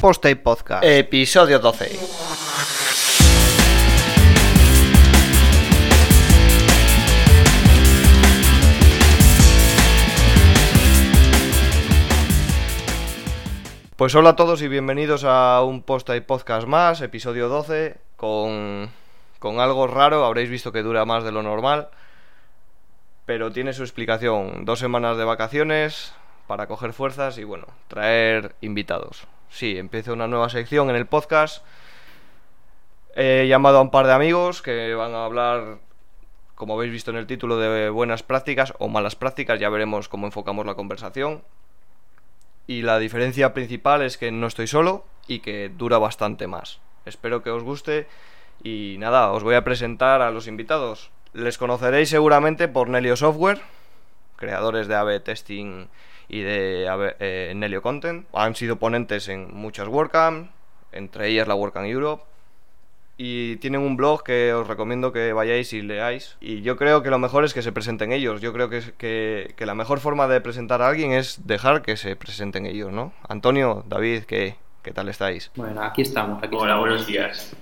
Post Podcast, episodio 12. Pues hola a todos y bienvenidos a un Post Podcast más, episodio 12, con, con algo raro, habréis visto que dura más de lo normal, pero tiene su explicación. Dos semanas de vacaciones para coger fuerzas y bueno, traer invitados. Sí, empieza una nueva sección en el podcast. He llamado a un par de amigos que van a hablar, como habéis visto en el título, de buenas prácticas o malas prácticas. Ya veremos cómo enfocamos la conversación. Y la diferencia principal es que no estoy solo y que dura bastante más. Espero que os guste y nada, os voy a presentar a los invitados. Les conoceréis seguramente por Nelio Software, creadores de AB Testing y de eh, Nelio Content. Han sido ponentes en muchas WordCamp, entre ellas la WordCamp Europe. Y tienen un blog que os recomiendo que vayáis y leáis. Y yo creo que lo mejor es que se presenten ellos. Yo creo que, que, que la mejor forma de presentar a alguien es dejar que se presenten ellos, ¿no? Antonio, David, ¿qué, qué tal estáis? Bueno, aquí estamos. Aquí Hola, estamos. buenos días.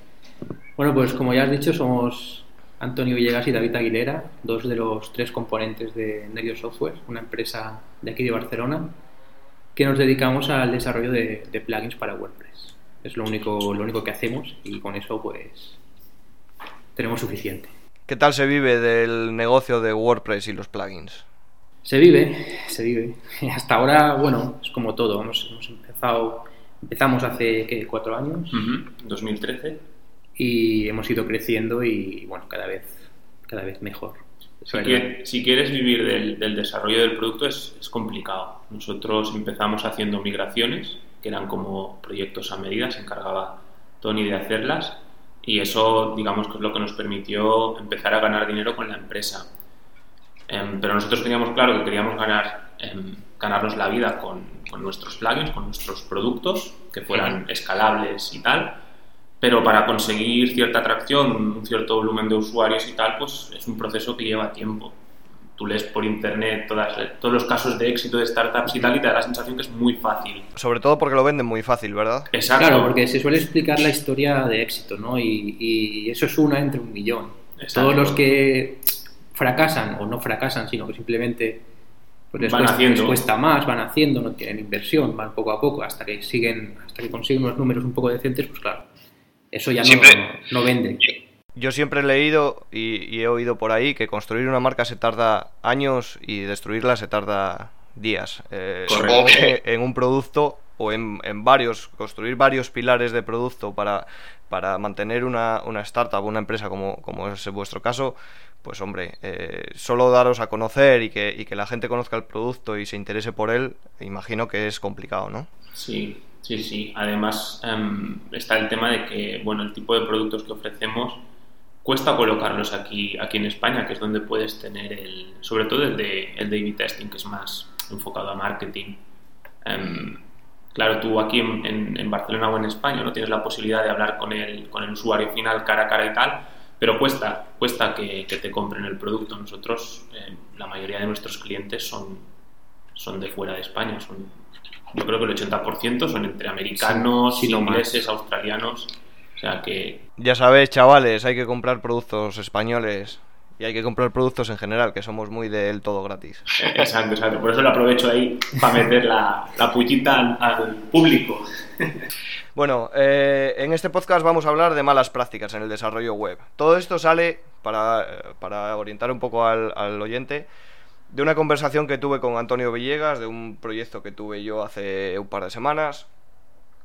Bueno, pues como ya has dicho, somos Antonio Villegas y David Aguilera, dos de los tres componentes de Nerio Software, una empresa de aquí de Barcelona, que nos dedicamos al desarrollo de, de plugins para WordPress. Es lo único, lo único que hacemos y con eso pues tenemos suficiente. ¿Qué tal se vive del negocio de WordPress y los plugins? Se vive, se vive. Hasta ahora, bueno, es como todo. Hemos, hemos empezado, empezamos hace ¿qué? cuatro años Ujú, 2013. y hemos ido creciendo y bueno, cada vez, cada vez mejor. Si, quieres vivir del, del desarrollo del producto es, es complicado. Nosotros empezamos haciendo migraciones, que eran como proyectos a medida, se encargaba Tony de hacerlas, y eso, digamos, que es lo que nos permitió empezar a ganar dinero con la empresa. Em, pero nosotros teníamos claro que queríamos ganar, em, ganarnos la vida con, con nuestros plugins, con nuestros productos, que fueran escalables y tal. Pero para conseguir cierta atracción, un cierto volumen de usuarios y tal, pues es un proceso que lleva tiempo. Tú lees por internet todas, todos los casos de éxito de startups y tal y te da la sensación que es muy fácil. Sobre todo porque lo venden muy fácil, ¿verdad? Exacto. Claro, porque se suele explicar la historia de éxito, ¿no? Y, y eso es una entre un millón. Exacto. Todos los que fracasan o no fracasan, sino que simplemente pues les, Van cuesta, haciendo. les cuesta más, van haciendo, no tienen inversión, van poco a poco hasta que siguen, hasta que consiguen unos números un poco decentes, pues claro, eso ya no, Siempre- no vende. Yo siempre he leído y, y he oído por ahí que construir una marca se tarda años y destruirla se tarda días. Eh, en un producto o en, en varios, construir varios pilares de producto para, para mantener una, una startup, una empresa como, como es vuestro caso, pues hombre, eh, solo daros a conocer y que, y que la gente conozca el producto y se interese por él, imagino que es complicado, ¿no? Sí, sí, sí. Además em, está el tema de que, bueno, el tipo de productos que ofrecemos cuesta colocarlos aquí, aquí en España, que es donde puedes tener el, sobre todo el de, el de testing, que es más enfocado a marketing. Em, claro, tú aquí en, en- en Barcelona o en España no tienes la posibilidad de hablar con el, con el usuario final cara a cara y tal, pero cuesta, cuesta que, que te compren el producto. Nosotros, eh, la mayoría de nuestros clientes son, son de fuera de España, son, yo creo que el 80% son entre americanos, Sí, más. ingleses, australianos, o sea que Ya sabéis, chavales, hay que comprar productos españoles y hay que comprar productos en general, que somos muy del todo gratis. Exacto, exacto. Por eso lo aprovecho ahí para meter la, la pullita al, al público. Bueno, eh, en este podcast vamos a hablar de malas prácticas en el desarrollo web. Todo esto sale, para, eh, para orientar un poco al, al oyente, de una conversación que tuve con Antonio Villegas, de un proyecto que tuve yo hace un par de semanas,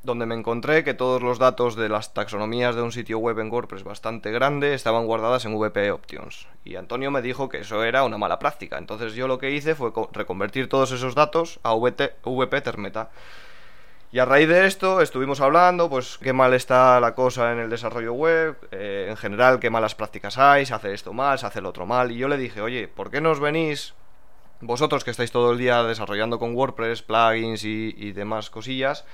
donde me encontré que todos los datos de las taxonomías de un sitio web en WordPress bastante grande estaban guardadas en VP Options. Y Antonio me dijo que eso era una mala práctica. Entonces yo lo que hice fue co- reconvertir todos esos datos a VT VP Termeta. Y a raíz de esto estuvimos hablando, pues qué mal está la cosa en el desarrollo web, eh, en general qué malas prácticas hay, se hace esto mal, se hace el otro mal. Y yo le dije, oye, ¿por qué no venís vosotros que estáis todo el día desarrollando con WordPress, plugins y, demás cosillas?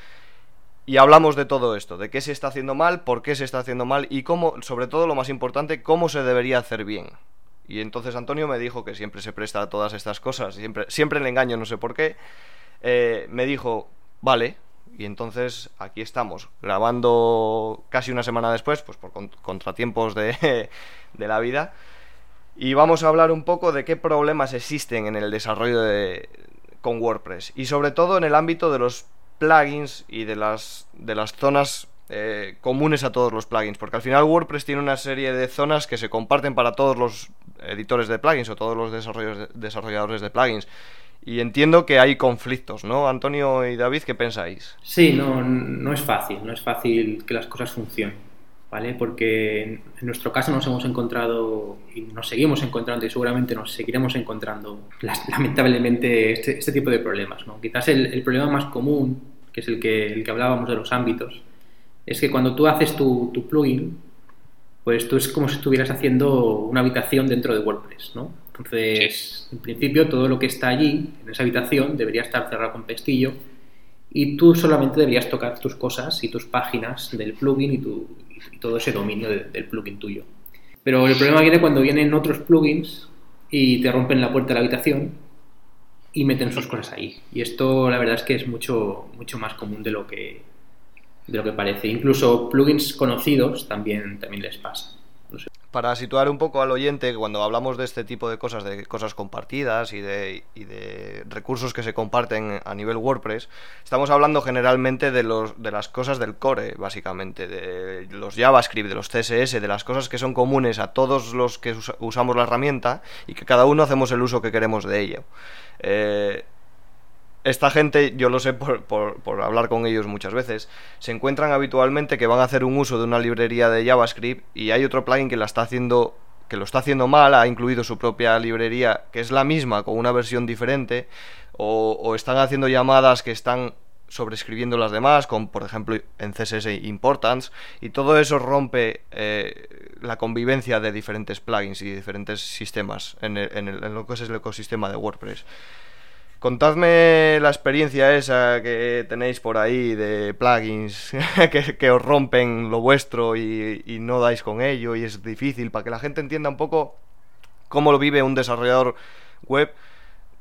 Y hablamos de todo esto, de qué se está haciendo mal, por qué se está haciendo mal y cómo, sobre todo lo más importante, cómo se debería hacer bien. Y entonces Antonio me dijo que siempre se presta a todas estas cosas, siempre, siempre le engaño, no sé por qué. Eh, me dijo, vale, Y entonces aquí estamos, grabando casi una semana después, pues por contratiempos de, de la vida. Y vamos a hablar un poco de qué problemas existen en el desarrollo de, con WordPress. Y sobre todo en el ámbito de los plugins y de las, de las zonas eh, comunes a todos los plugins, porque al final WordPress tiene una serie de zonas que se comparten para todos los editores de plugins o todos los desarrolladores de plugins. Y entiendo que hay conflictos, ¿no? Antonio y David, ¿qué pensáis? Sí, no, no es fácil, no es fácil que las cosas funcionen, ¿vale? Porque en nuestro caso nos hemos encontrado y nos seguimos encontrando y seguramente nos seguiremos encontrando lamentablemente este, este tipo de problemas, ¿no? Quizás el, el, problema más común, que es el que, el que hablábamos de los ámbitos, es que cuando tú haces tu, plugin, pues tú es como si estuvieras haciendo una habitación dentro de WordPress, ¿no? Entonces, en principio, todo lo que está allí, en esa habitación, debería estar cerrado con pestillo y tú solamente deberías tocar tus cosas y tus páginas del plugin y, tu, todo ese dominio del plugin tuyo. Pero el problema viene cuando vienen otros plugins y te rompen la puerta de la habitación y meten sus cosas ahí. Y esto, la verdad es que es mucho, mucho más común de lo que, de lo que parece. Incluso plugins conocidos también, también les pasa. Para situar un poco al oyente, cuando hablamos de este tipo de cosas, de cosas compartidas y de, y de recursos que se comparten a nivel WordPress, estamos hablando generalmente de, los, de las cosas del core, básicamente, de los JavaScript, de los CSS, de las cosas que son comunes a todos los que usamos la herramienta y que cada uno hacemos el uso que queremos de ello. Eh, esta gente, yo lo sé por, por, hablar con ellos muchas veces, se encuentran habitualmente que van a hacer un uso de una librería de JavaScript y hay otro plugin que la está haciendo que lo está haciendo mal, ha incluido su propia librería, que es la misma, con una versión diferente, o, están haciendo llamadas que están sobrescribiendo las demás, con por ejemplo en CSS Importance, y todo eso rompe eh, la convivencia de diferentes plugins y diferentes sistemas en, en lo que es el ecosistema de WordPress. Contadme la experiencia esa que tenéis por ahí de plugins que, os rompen lo vuestro y, no dais con ello y es difícil para que la gente entienda un poco cómo lo vive un desarrollador web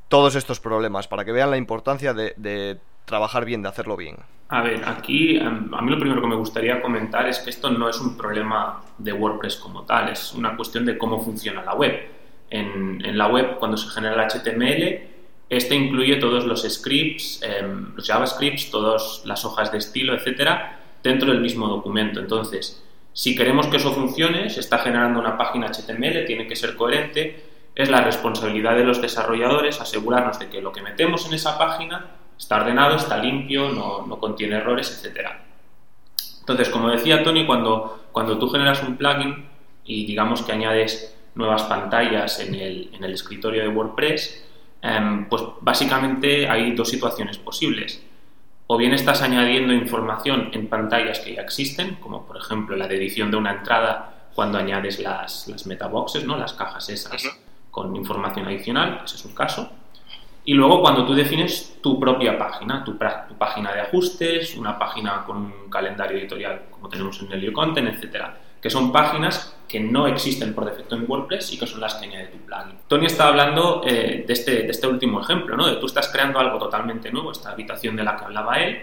todos estos problemas, para que vean la importancia de, trabajar bien, de hacerlo bien. A ver, aquí em, a mí lo primero que me gustaría comentar es que esto no es un problema de WordPress como tal, es una cuestión de cómo funciona la web. En, en la web, cuando se genera el HTML, este incluye todos los scripts, em, los JavaScripts, todas las hojas de estilo, etcétera, dentro del mismo documento. Entonces, si queremos que eso funcione, se está generando una página HTML, tiene que ser coherente, es la responsabilidad de los desarrolladores asegurarnos de que lo que metemos en esa página está ordenado, está limpio, no, contiene errores, etcétera. Entonces, como decía Tony, cuando, cuando tú generas un plugin y digamos que añades nuevas pantallas en el, en el escritorio de WordPress, Em, pues básicamente hay dos situaciones posibles. O bien estás añadiendo información en pantallas que ya existen, como por ejemplo la de edición de una entrada cuando añades las, las metaboxes, ¿no? las cajas esas con información adicional, ese es un caso. Y luego cuando tú defines tu propia página, tu, página de ajustes, una página con un calendario editorial como tenemos en el Content, etcétera, que son páginas que no existen por defecto en WordPress y que son las que añade tu plugin. Tony está hablando eh, de, este, de este último ejemplo, ¿no? De tú estás creando algo totalmente nuevo, esta habitación de la que hablaba él,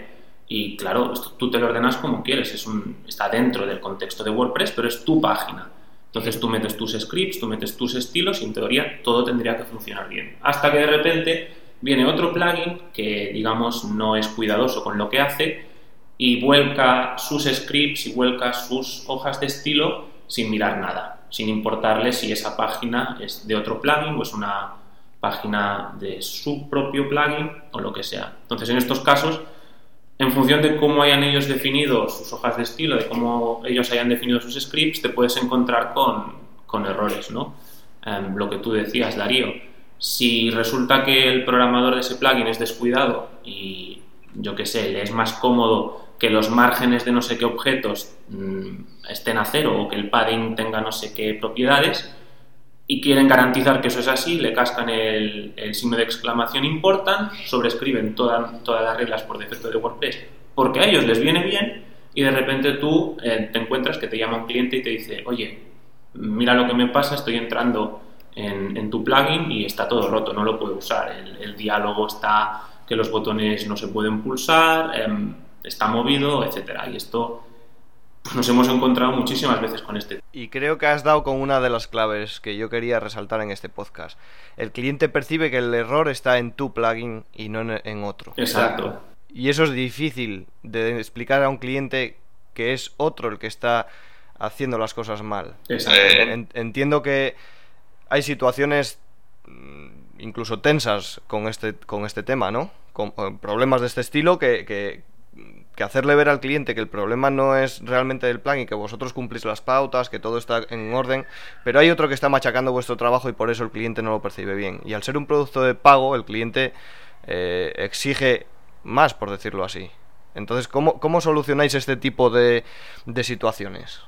y claro, esto, tú te lo ordenas como quieres, es un, está dentro del contexto de WordPress, pero es tu página. Entonces tú metes tus scripts, tú metes tus estilos y en teoría todo tendría que funcionar bien. Hasta que de repente viene otro plugin que digamos no es cuidadoso con lo que hace y vuelca sus scripts y vuelca sus hojas de estilo sin mirar nada, sin importarle si esa página es de otro plugin o es una página de su propio plugin o lo que sea. Entonces, en estos casos, en función de cómo hayan ellos definido sus hojas de estilo, de cómo ellos hayan definido sus scripts, te puedes encontrar con, errores, ¿no? Em, lo que tú decías, Darío. Si resulta que el programador de ese plugin es descuidado y, yo qué sé, le es más cómodo que los márgenes de no sé qué objetos mm, estén a cero o que el padding tenga no sé qué propiedades y quieren garantizar que eso es así, le cascan el, signo de exclamación importan, sobrescriben todas las reglas por defecto de WordPress porque a ellos les viene bien y de repente tú eh, te encuentras que te llama un cliente y te dice, oye, mira lo que me pasa, estoy entrando en, tu plugin y está todo roto, no lo puedo usar, el, diálogo está que los botones no se pueden pulsar, em, está movido, etcétera. Y esto pues nos hemos encontrado muchísimas veces con este. Y creo que has dado con una de las claves que yo quería resaltar en este podcast. El cliente percibe que el error está en tu plugin y no en otro. Exacto. Y eso es difícil de explicar a un cliente que es otro el que está haciendo las cosas mal. Exacto. entiendo que hay situaciones mm, incluso tensas con este, con este tema, ¿no? Con eh, problemas de este estilo que, que, que hacerle ver al cliente que el problema no es realmente del plan y que vosotros cumplís las pautas, que todo está en orden, pero hay otro que está machacando vuestro trabajo y por eso el cliente no lo percibe bien. Y al ser un producto de pago, el cliente eh, exige más, por decirlo así. Entonces, ¿cómo, cómo solucionáis este tipo de, de situaciones?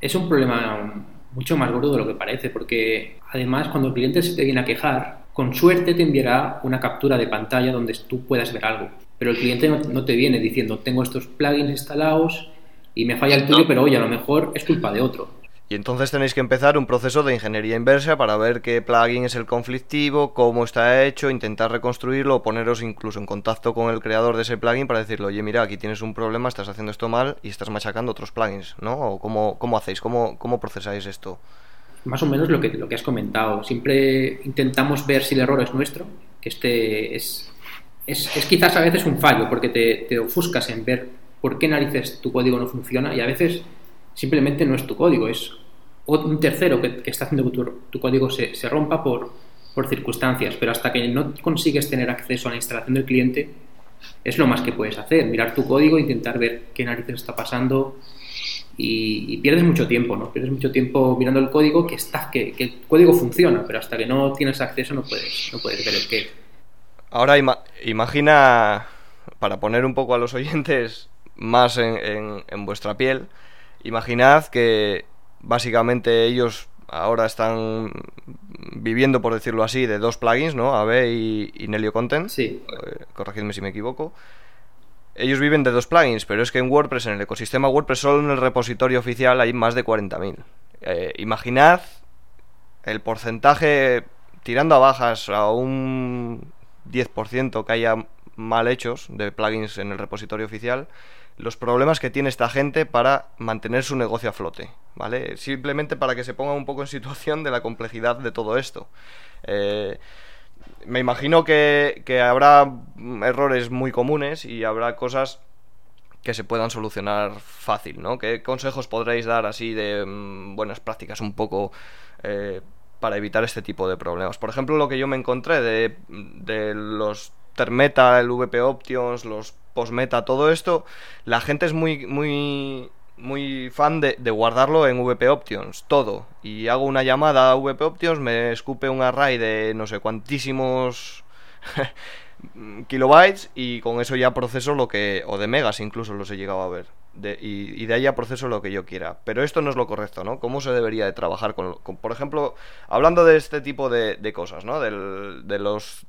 Es un problema mucho más gordo de lo que parece, porque además cuando el cliente se te viene a quejar, con suerte te enviará una captura de pantalla donde tú puedas ver algo pero el cliente no, te viene diciendo, tengo estos plugins instalados y me falla el tuyo, pero oye, a lo mejor es culpa de otro. Y entonces tenéis que empezar un proceso de ingeniería inversa para ver qué plugin es el conflictivo, cómo está hecho, intentar reconstruirlo o poneros incluso en contacto con el creador de ese plugin para decirle, oye, mira, aquí tienes un problema, estás haciendo esto mal y estás machacando otros plugins, ¿no? ¿O cómo, cómo hacéis? ¿Cómo, ¿Cómo procesáis esto? Más o menos lo que, lo que has comentado. Siempre intentamos ver si el error es nuestro, que este es es, quizás a veces un fallo, porque te, ofuscas en ver por qué narices tu código no funciona y a veces simplemente no es tu código, es un tercero que, está haciendo que tu, código se, rompa por, por, circunstancias, pero hasta que no consigues tener acceso a la instalación del cliente, es lo más que puedes hacer, mirar tu código, intentar ver qué narices está pasando y, pierdes mucho tiempo, ¿no? Pierdes mucho tiempo mirando el código que, está, que, que, el código funciona, pero hasta que no tienes acceso no puedes, no puedes ver el qué. Ahora imagina, para poner un poco a los oyentes más en, vuestra piel, imaginad que básicamente ellos ahora están viviendo, por decirlo así, de dos plugins, ¿no? AB y, y Nelio Content. Sí. Eh, corregidme si me equivoco. Ellos viven de dos plugins, pero es que en WordPress, en el ecosistema WordPress, solo en el repositorio oficial hay más de 40.000. Eh, imaginad el porcentaje tirando a bajas a un 10% que haya mal hechos de plugins en el repositorio oficial, los problemas que tiene esta gente para mantener su negocio a flote, ¿vale? Simplemente para que se ponga un poco en situación de la complejidad de todo esto. Eh, me imagino que, habrá errores muy comunes y habrá cosas que se puedan solucionar fácil, ¿no? ¿Qué consejos podréis dar así de mm, buenas prácticas un poco eh, para evitar este tipo de problemas. Por ejemplo, lo que yo me encontré de, de los Termeta, el VP Options, los Postmeta, todo esto, la gente es muy, muy, muy fan de, de, guardarlo en VP Options, todo. Y hago una llamada a VP Options, me escupe un array de no sé cuantísimos kilobytes y con eso ya proceso lo que, o de megas incluso los he llegado a ver y, de ahí ya proceso lo que yo quiera. Pero esto no es lo correcto, ¿no? ¿Cómo se debería de trabajar con, por ejemplo, hablando de este tipo de, cosas, ¿no? de los,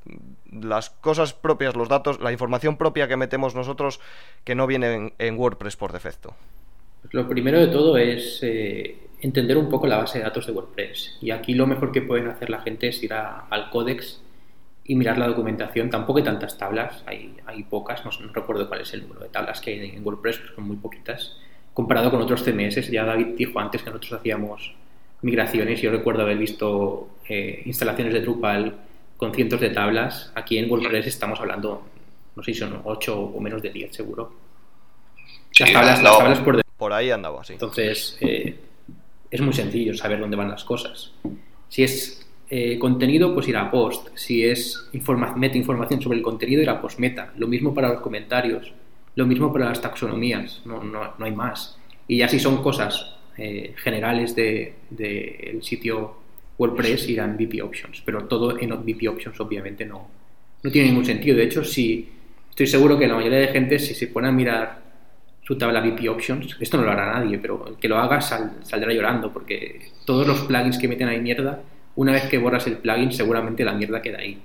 las cosas propias, los datos, la información propia que metemos nosotros que no viene en, WordPress por defecto. Lo primero de todo es eh, entender un poco la base de datos de WordPress. Y aquí lo mejor que pueden hacer la gente es ir al códex y mirar la documentación. Tampoco hay tantas tablas, hay, hay pocas, no, recuerdo cuál es el número de tablas que hay en WordPress, pero son muy poquitas. Comparado con otros CMS, ya David dijo antes que nosotros hacíamos migraciones, yo recuerdo haber visto eh, instalaciones de Drupal con cientos de tablas. Aquí en WordPress estamos hablando, no sé si son 8 o menos de 10 seguro. Las tablas, por, por ahí andaba, así Entonces, eh, es muy sencillo saber dónde van las cosas. Si es eh, contenido, pues irá a post. Si es meta información sobre el contenido, irá a post meta. Lo mismo para los comentarios. Lo mismo para las taxonomías. No, no, no hay más. Y ya si son cosas eh, generales del de, sitio WordPress, irán VP Options. Pero todo en VP Options, obviamente, no, no tiene ningún sentido. De hecho, si estoy seguro que la mayoría de gente, si se pone a mirar su tabla VP Options, esto no lo hará nadie, pero el que lo haga saldrá llorando, porque todos los plugins que meten ahí mierda una vez que borras el plugin, seguramente la mierda queda ahí.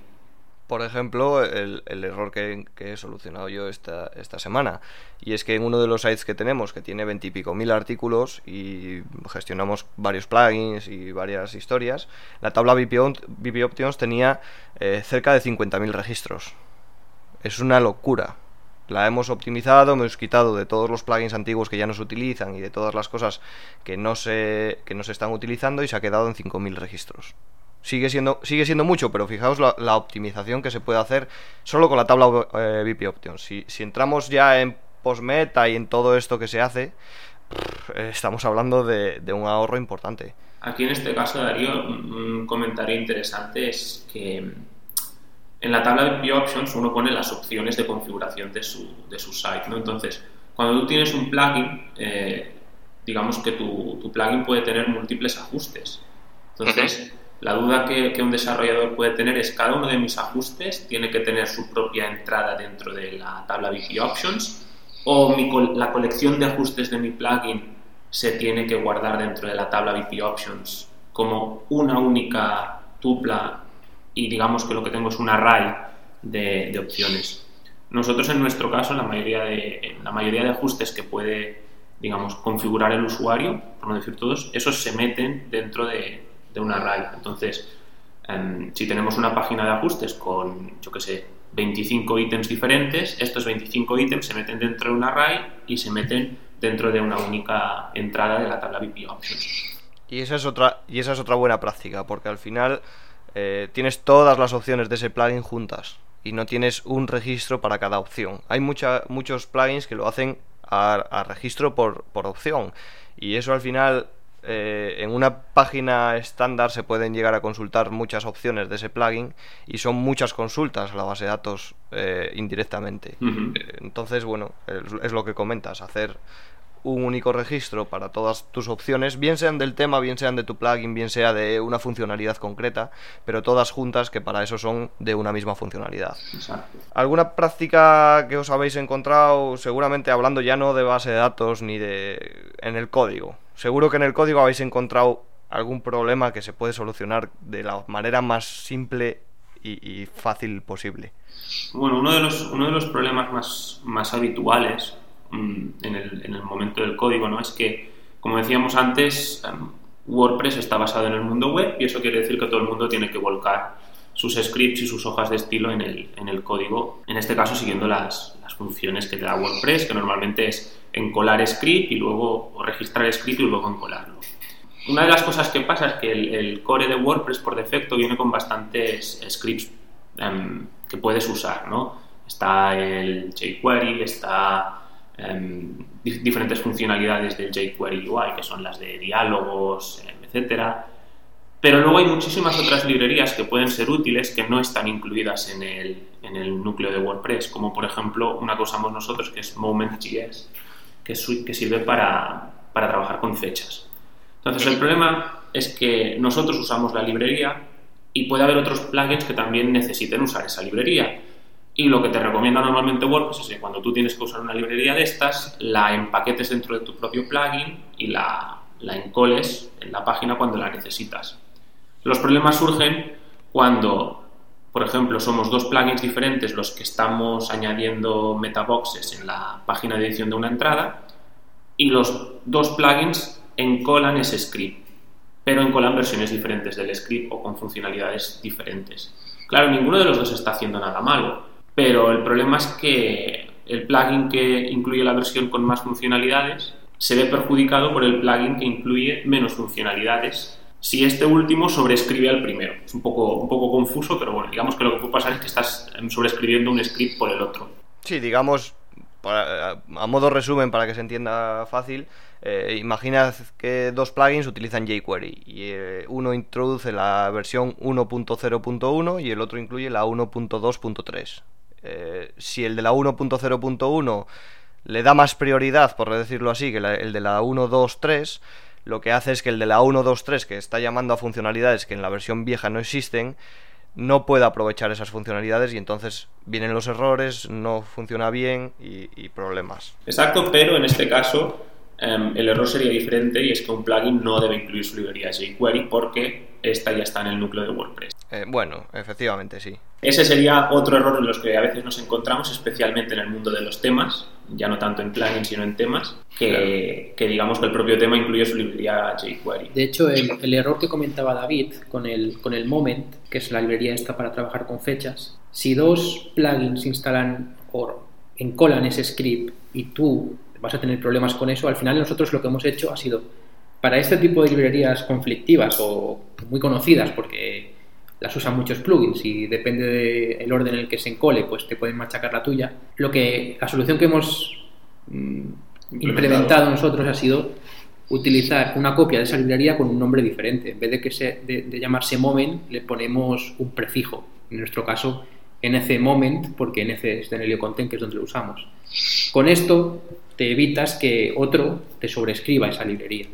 Por ejemplo, el, error que, he solucionado yo esta, esta semana. Y es que en uno de los sites que tenemos, que tiene veintipico mil artículos y gestionamos varios plugins y varias historias, la tabla VP, Options tenía eh, cerca de 50.000 registros. Es una locura. La hemos optimizado, hemos quitado de todos los plugins antiguos que ya no se utilizan y de todas las cosas que no se, que no se están utilizando y se ha quedado en 5.000 registros. Sigue siendo, sigue siendo mucho, pero fijaos la, optimización que se puede hacer solo con la tabla eh, VP Options. Si, si entramos ya en postmeta y en todo esto que se hace, estamos hablando de, un ahorro importante. Aquí en este caso, Darío, un comentario interesante es que en la tabla de Options uno pone las opciones de configuración de su, de su site. ¿no? Entonces, cuando tú tienes un plugin, eh, digamos que tu, tu, plugin puede tener múltiples ajustes. Entonces, la duda que, que, un desarrollador puede tener es cada uno de mis ajustes tiene que tener su propia entrada dentro de la tabla VP Options o la colección de ajustes de mi plugin se tiene que guardar dentro de la tabla VP Options como una única tupla y digamos que lo que tengo es un array de, opciones. Nosotros en nuestro caso, la mayoría de, la mayoría de ajustes que puede digamos, configurar el usuario, por no decir todos, esos se meten dentro de, de un array. Entonces, em, si tenemos una página de ajustes con, yo qué sé, 25 ítems diferentes, estos 25 ítems se meten dentro de un array y se meten dentro de una única entrada de la tabla VP Options. Y esa es otra, y esa es otra buena práctica, porque al final eh, tienes todas las opciones de ese plugin juntas y no tienes un registro para cada opción. Hay mucha, muchos plugins que lo hacen a, registro por, por opción y eso al final eh, en una página estándar se pueden llegar a consultar muchas opciones de ese plugin y son muchas consultas a la base de datos eh, indirectamente. Eh, entonces, bueno, es, lo que comentas, hacer un único registro para todas tus opciones, bien sean del tema, bien sean de tu plugin, bien sea de una funcionalidad concreta, pero todas juntas que para eso son de una misma funcionalidad. ¿Alguna práctica que os habéis encontrado, seguramente hablando ya no de base de datos ni de en el código? Seguro que en el código habéis encontrado algún problema que se puede solucionar de la manera más simple y, fácil posible. Bueno, uno de los, uno de los problemas más, más habituales en, el, en, el, momento del código ¿no? es que, como decíamos antes, em, WordPress está basado en el mundo web y eso quiere decir que todo el mundo tiene que volcar sus scripts y sus hojas de estilo en el, en el código, en este caso siguiendo las, las funciones que te da WordPress, que normalmente es encolar script y luego o registrar script y luego encolarlo. Una de las cosas que pasa es que el, core de WordPress por defecto viene con bastantes scripts em, que puedes usar, ¿no? Está el jQuery, está diferentes funcionalidades del jQuery UI, que son las de diálogos, em, etcétera. Pero luego hay muchísimas otras librerías que pueden ser útiles que no están incluidas en el, en el núcleo de WordPress, como por ejemplo una que usamos nosotros que es Moment.js que, sirve para, trabajar con fechas. Entonces, el problema es que nosotros usamos la librería y puede haber otros plugins que también necesiten usar esa librería. Y lo que te recomienda normalmente WordPress es que cuando tú tienes que usar una librería de estas, la empaquetes dentro de tu propio plugin y la, la encoles en la página cuando la necesitas. Los problemas surgen cuando por ejemplo, somos dos plugins diferentes los que estamos añadiendo metaboxes en la página de edición de una entrada y los dos plugins encolan ese script, pero encolan versiones diferentes del script o con funcionalidades diferentes. Claro, ninguno de los dos está haciendo nada malo, pero el problema es que el plugin que incluye la versión con más funcionalidades se ve perjudicado por el plugin que incluye menos funcionalidades si este último sobrescribe al primero. Es un poco, un poco confuso, pero bueno, digamos que lo que puede pasar es que estás sobrescribiendo un script por el otro. Sí, digamos, a modo resumen, para que se entienda fácil, eh, imaginad que dos plugins utilizan jQuery y eh, uno introduce la versión 1.0.1 y el otro incluye la 1.2.3. Eh, si el de la 1.0.1 le da más prioridad, por decirlo así, que el de la 1.2.3, lo que hace es que el de la 1.2.3, que está llamando a funcionalidades que en la versión vieja no existen, no puede aprovechar esas funcionalidades y entonces vienen los errores, no funciona bien y, problemas. Exacto, pero en este caso em, el error sería diferente y es que un plugin no debe incluir su librería jQuery porque esta ya está en el núcleo de WordPress. Eh, bueno, efectivamente, sí. Ese sería otro error en los que a veces nos encontramos, especialmente en el mundo de los temas, ya no tanto en plugins, sino en temas, que, digamos que el propio tema incluye su librería jQuery. De hecho, el, error que comentaba David con el, con el Moment, que es la librería esta para trabajar con fechas, si dos plugins instalan o encolan ese script y tú vas a tener problemas con eso, al final nosotros lo que hemos hecho ha sido, para este tipo de librerías conflictivas o muy conocidas, porque las usan muchos plugins y depende del orden en el que se encole, pues te pueden machacar la tuya. Lo que, la solución que hemos mm, implementado nosotros ha sido utilizar una copia de esa librería con un nombre diferente. En vez de, que se, de, llamarse Moment, le ponemos un prefijo. En nuestro caso, NC Moment, porque NC es de Nelio Content, que es donde lo usamos. Con esto te evitas que otro te sobrescriba esa librería.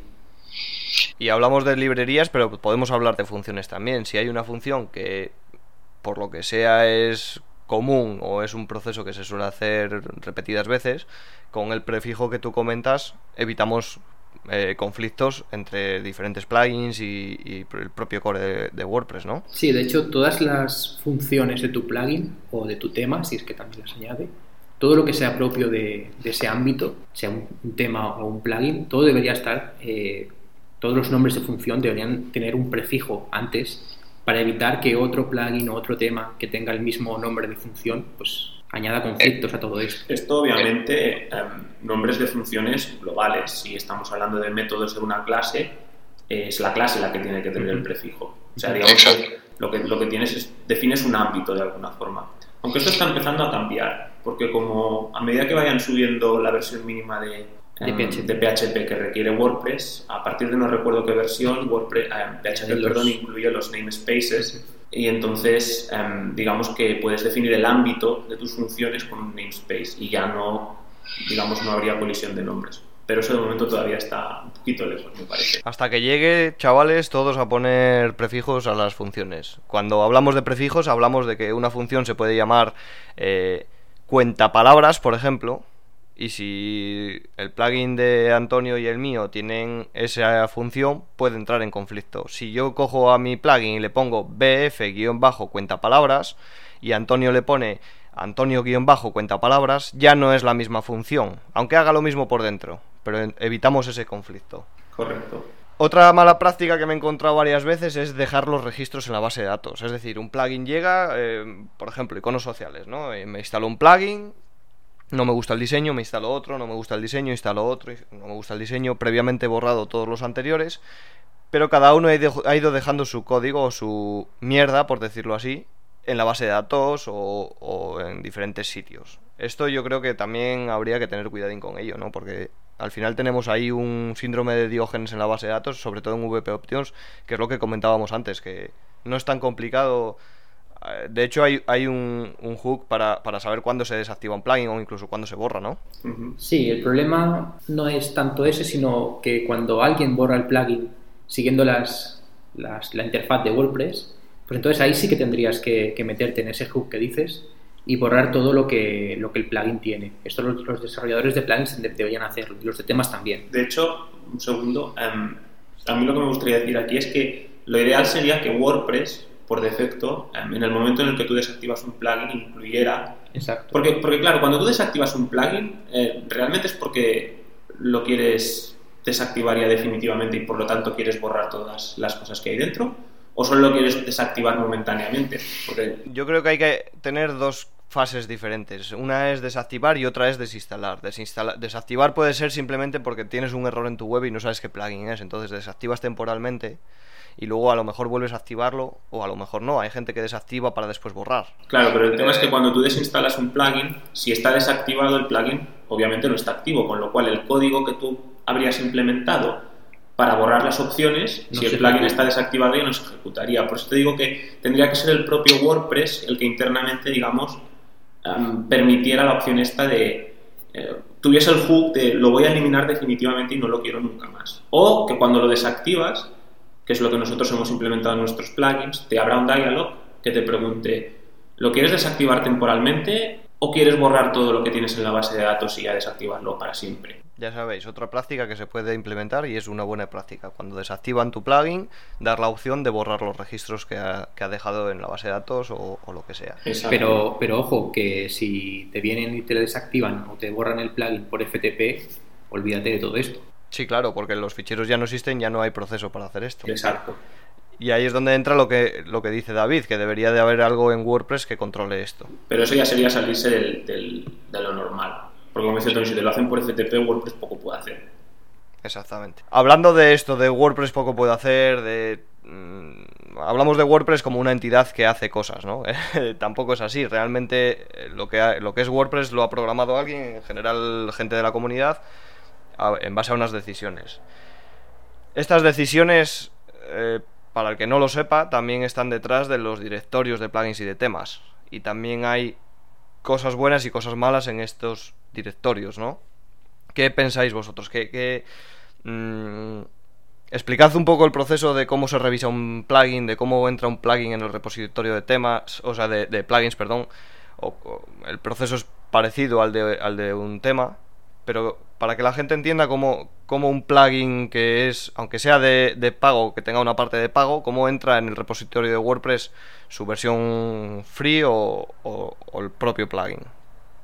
Y hablamos de librerías, pero podemos hablar de funciones también. Si hay una función que, por lo que sea, es común o es un proceso que se suele hacer repetidas veces, con el prefijo que tú comentas evitamos eh, conflictos entre diferentes plugins y, el propio core de, WordPress, ¿no? Sí, de hecho todas las funciones de tu plugin o de tu tema, si es que también las añade, todo lo que sea propio de, ese ámbito, sea un, tema o un plugin, todo debería estar, eh, todos los nombres de función deberían tener un prefijo antes para evitar que otro plugin o otro tema que tenga el mismo nombre de función, pues añada conflictos a todo esto. Esto obviamente, em, nombres de funciones globales. Si estamos hablando de métodos de una clase, es la clase la que tiene que tener el prefijo. O sea, digamos que lo que, lo que tienes es, defines un ámbito de alguna forma. Aunque esto está empezando a cambiar, porque como a medida que vayan subiendo la versión mínima de, de, PHP. Em, que requiere WordPress, a partir de no recuerdo qué versión, WordPress, PHP em, perdón, incluye los namespaces y entonces em, digamos que puedes definir el ámbito de tus funciones con un namespace y ya no, digamos, no habría colisión de nombres. Pero eso de momento todavía está un poquito lejos, me parece. Hasta que llegue, chavales, todos a poner prefijos a las funciones. Cuando hablamos de prefijos, hablamos de que una función se puede llamar eh, cuenta palabras, por ejemplo, y si el plugin de Antonio y el mío tienen esa función, puede entrar en conflicto. Si yo cojo a mi plugin y le pongo bf-cuenta palabras y Antonio le pone Antonio-cuenta palabras, ya no es la misma función, aunque haga lo mismo por dentro, pero evitamos ese conflicto. Correcto. Otra mala práctica que me he encontrado varias veces es dejar los registros en la base de datos. Es decir, un plugin llega, eh, por ejemplo, iconos sociales, ¿no? Eh, me instalo un plugin, no me gusta el diseño, me instalo otro, no me gusta el diseño, instalo otro, no me gusta el diseño, previamente he borrado todos los anteriores, pero cada uno ha ido dejando su código o su mierda, por decirlo así, en la base de datos o, en diferentes sitios. Esto yo creo que también habría que tener cuidadín con ello, ¿no? Porque al final tenemos ahí un síndrome de Diógenes en la base de datos, sobre todo en VP Options, que es lo que comentábamos antes, que no es tan complicado de hecho, hay, hay un, hook para, saber cuándo se desactiva un plugin o incluso cuándo se borra, ¿no? Sí, el problema no es tanto ese, sino que cuando alguien borra el plugin siguiendo las, la interfaz de WordPress, pues entonces ahí sí que tendrías que, meterte en ese hook que dices y borrar todo lo que, lo que el plugin tiene. Esto los, desarrolladores de plugins deberían hacer, los de temas también. De hecho, un segundo, em, a mí lo que me gustaría decir aquí es que lo ideal sería que WordPress por defecto, em, en el momento en el que tú desactivas un plugin, incluyera. Exacto. Porque, porque claro, cuando tú desactivas un plugin, eh, realmente es porque lo quieres desactivar ya definitivamente y por lo tanto quieres borrar todas las cosas que hay dentro, o solo lo quieres desactivar momentáneamente. Porque... Yo creo que hay que tener dos fases diferentes. Una es desactivar y otra es desinstalar. Desactivar puede ser simplemente porque tienes un error en tu web y no sabes qué plugin es, entonces desactivas temporalmente y luego a lo mejor vuelves a activarlo o a lo mejor no. Hay gente que desactiva para después borrar. Claro, pero el tema es que cuando tú desinstalas un plugin, si está desactivado el plugin, obviamente no está activo, con lo cual el código que tú habrías implementado para borrar las opciones, si el plugin está desactivado ya no se ejecutaría. Por eso te digo que tendría que ser el propio WordPress el que internamente, digamos, permitiera la opción esta de eh, tuviese el hook de lo voy a eliminar definitivamente y no lo quiero nunca más. O que cuando lo desactivas que es lo que nosotros hemos implementado en nuestros plugins, te habrá un dialog que te pregunte, ¿lo quieres desactivar temporalmente o quieres borrar todo lo que tienes en la base de datos y ya desactivarlo para siempre? Ya sabéis, otra práctica que se puede implementar y es una buena práctica. Cuando desactivan tu plugin, dar la opción de borrar los registros que ha, dejado en la base de datos o, lo que sea. Pero, pero ojo, que si te vienen y te desactivan o te borran el plugin por FTP, olvídate de todo esto. Sí, claro, porque los ficheros ya no existen, ya no hay proceso para hacer esto. Exacto. Y ahí es donde entra lo que, lo que dice David, que debería de haber algo en WordPress que controle esto. Pero eso ya sería salirse del, del, de lo normal. Porque como dice Tony, si te lo hacen por FTP, WordPress poco puede hacer. Exactamente. Hablando de esto, de WordPress poco puede hacer, de... mm, hablamos de WordPress como una entidad que hace cosas, ¿no? Tampoco es así. Realmente eh, lo que, lo que es WordPress lo ha programado alguien, en general gente de la comunidad, en base a unas decisiones. Estas decisiones, eh, para el que no lo sepa, también están detrás de los directorios de plugins y de temas. Y también hay cosas buenas y cosas malas en estos directorios, ¿no? ¿Qué pensáis vosotros? ¿Qué, mm, explicad un poco el proceso de cómo se revisa un plugin, de cómo entra un plugin en el repositorio de temas, o sea, de, plugins, perdón. O, el proceso es parecido al de, al de un tema, pero para que la gente entienda cómo, cómo un plugin que es, aunque sea de, pago, que tenga una parte de pago, cómo entra en el repositorio de WordPress su versión free o el propio plugin.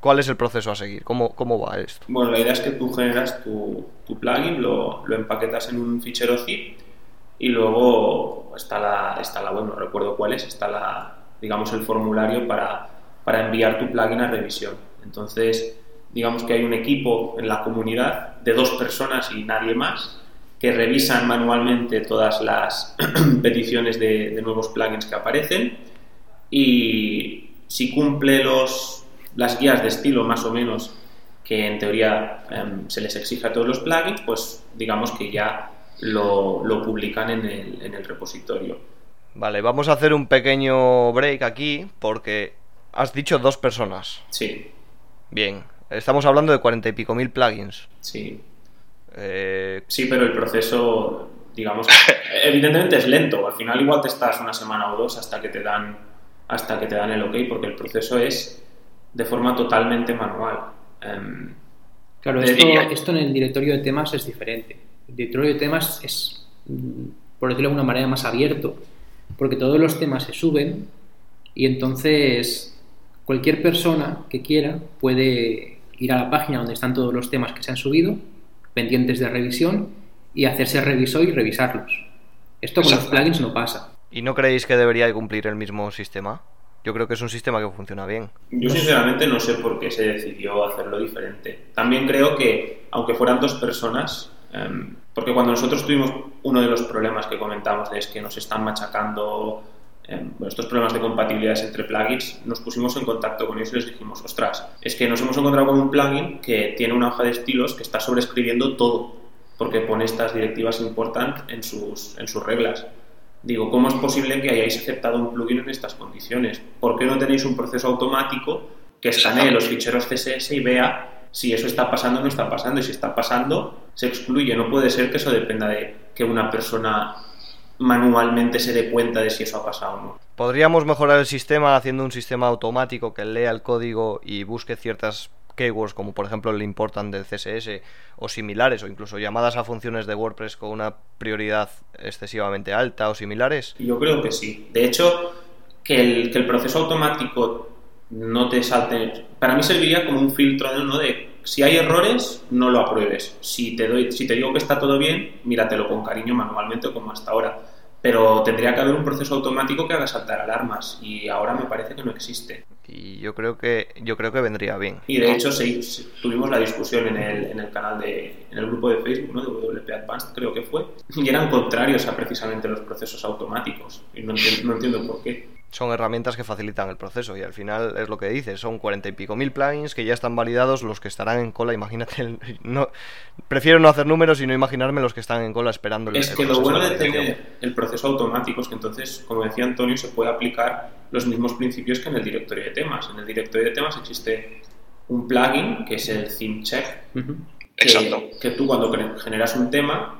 ¿Cuál es el proceso a seguir? ¿Cómo, cómo va esto? Bueno, la idea es que tú generas tu, plugin, lo, lo empaquetas en un fichero zip y luego está la, está la web, no recuerdo cuál es, está la, digamos, el formulario para, para enviar tu plugin a revisión. Entonces, digamos que hay un equipo en la comunidad de dos personas y nadie más que revisan manualmente todas las peticiones de, de nuevos plugins que aparecen y si cumple los, las guías de estilo más o menos que en teoría em, se les exige a todos los plugins, pues digamos que ya lo, lo publican en el, en el repositorio. Vale, vamos a hacer un pequeño break aquí porque has dicho dos personas. Sí, Bien, estamos hablando de cuarenta y pico mil plugins. sí, Eh, sí, pero el proceso, digamos, evidentemente es lento. Al final igual te estás una semana o dos hasta que te dan, hasta que te dan el ok, porque el proceso es de forma totalmente manual. Em, Claro, esto, esto en el directorio de temas es diferente. El directorio de temas es, mm, por decirlo de alguna manera, más abierto, porque todos los temas se suben y entonces cualquier persona que quiera puede ir a la página donde están todos los temas que se han subido, pendientes de revisión, y hacerse revisor y revisarlos. Esto con los plugins no pasa. ¿Y no creéis que debería de cumplir el mismo sistema? Yo creo que es un sistema que funciona bien. Yo sinceramente no sé por qué se decidió hacerlo diferente. También creo que, aunque fueran dos personas, em, porque cuando nosotros tuvimos uno de los problemas que comentamos es que nos están machacando bueno, estos problemas de compatibilidades entre plugins, nos pusimos en contacto con ellos y les dijimos, ostras, es que nos hemos encontrado con un plugin que tiene una hoja de estilos que está sobreescribiendo todo, porque pone estas directivas important en sus, en sus reglas. Digo, ¿cómo es posible que hayáis aceptado un plugin en estas condiciones? ¿Por qué no tenéis un proceso automático que escanee los ficheros CSS y vea si eso está pasando o no está pasando? Y si está pasando, se excluye. No puede ser que eso dependa de que una persona manualmente se dé cuenta de si eso ha pasado o no. ¿Podríamos mejorar el sistema haciendo un sistema automático que lea el código y busque ciertas keywords como por ejemplo el important del CSS o similares o incluso llamadas a funciones de WordPress con una prioridad excesivamente alta o similares? Yo creo que sí. De hecho, que el, que el proceso automático no te salte. Para mí serviría como un filtro ¿no? de si hay errores, no lo apruebes. Si te, doy, si te digo que está todo bien, míratelo con cariño manualmente como hasta ahora. Pero tendría que haber un proceso automático que haga saltar alarmas y ahora me parece que no existe. Y yo creo que yo creo que vendría bien. Y de hecho se- tuvimos la discusión en el, en el canal de, en el grupo de Facebook, ¿no? de WP Advanced creo que fue, y eran contrarios a precisamente los procesos automáticos. Y no entiendo, no entiendo por qué. Son herramientas que facilitan el proceso y al final es lo que dices, son cuarenta y pico mil plugins que ya están validados, los que estarán en cola, imagínate, el- no, prefiero no hacer números y no imaginarme los que están en cola esperando el Es el que lo proceso bueno de tener el proceso automático es que entonces, como decía Antonio, se puede aplicar los mismos principios que en el directorio de temas. En el directorio de temas existe un plugin que es el theme check, que, Exacto. que tú cuando generas un tema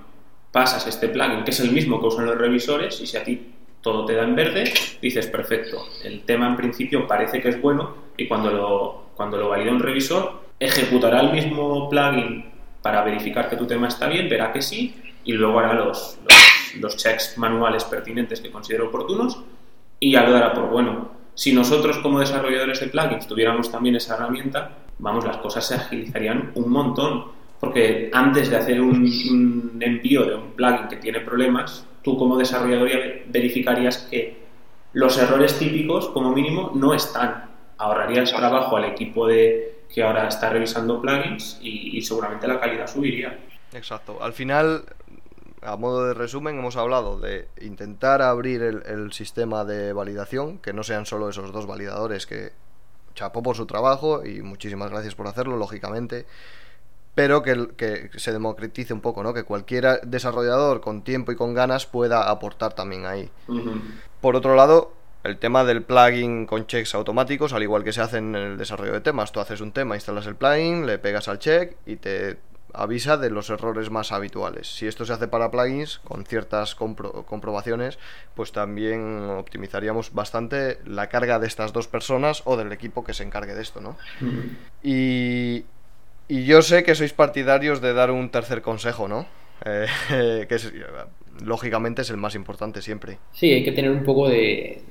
pasas este plugin, que es el mismo que usan los revisores, y si a ti todo te da en verde, dices, perfecto, el tema en principio parece que es bueno, y cuando lo, cuando lo valida un revisor, ejecutará el mismo plugin para verificar que tu tema está bien, verá que sí, y luego hará los, los, checks manuales pertinentes que considere oportunos, y ya lo dará por bueno. Si nosotros como desarrolladores de plugins tuviéramos también esa herramienta, vamos, las cosas se agilizarían un montón. Porque antes de hacer un, un envío de un plugin que tiene problemas, tú como desarrollador ya verificarías que los errores típicos, como mínimo, no están. Ahorrarías trabajo al equipo de que ahora está revisando plugins y, y seguramente la calidad subiría. Exacto. Al final, a modo de resumen, hemos hablado de intentar abrir el, sistema de validación, que no sean solo esos dos validadores que chapó por su trabajo y muchísimas gracias por hacerlo, lógicamente, pero que, que, se democratice un poco, ¿no? Que cualquier desarrollador con tiempo y con ganas pueda aportar también ahí. Por otro lado, el tema del plugin con checks automáticos, al igual que se hace en el desarrollo de temas. Tú haces un tema, instalas el plugin, le pegas al check y te avisa de los errores más habituales. Si esto se hace para plugins, con ciertas comprobaciones, pues también optimizaríamos bastante la carga de estas dos personas o del equipo que se encargue de esto, ¿no? y, y, yo sé que sois partidarios de dar un tercer consejo, ¿no? Eh, que lógicamente es el más importante siempre. Sí, hay que tener un poco de,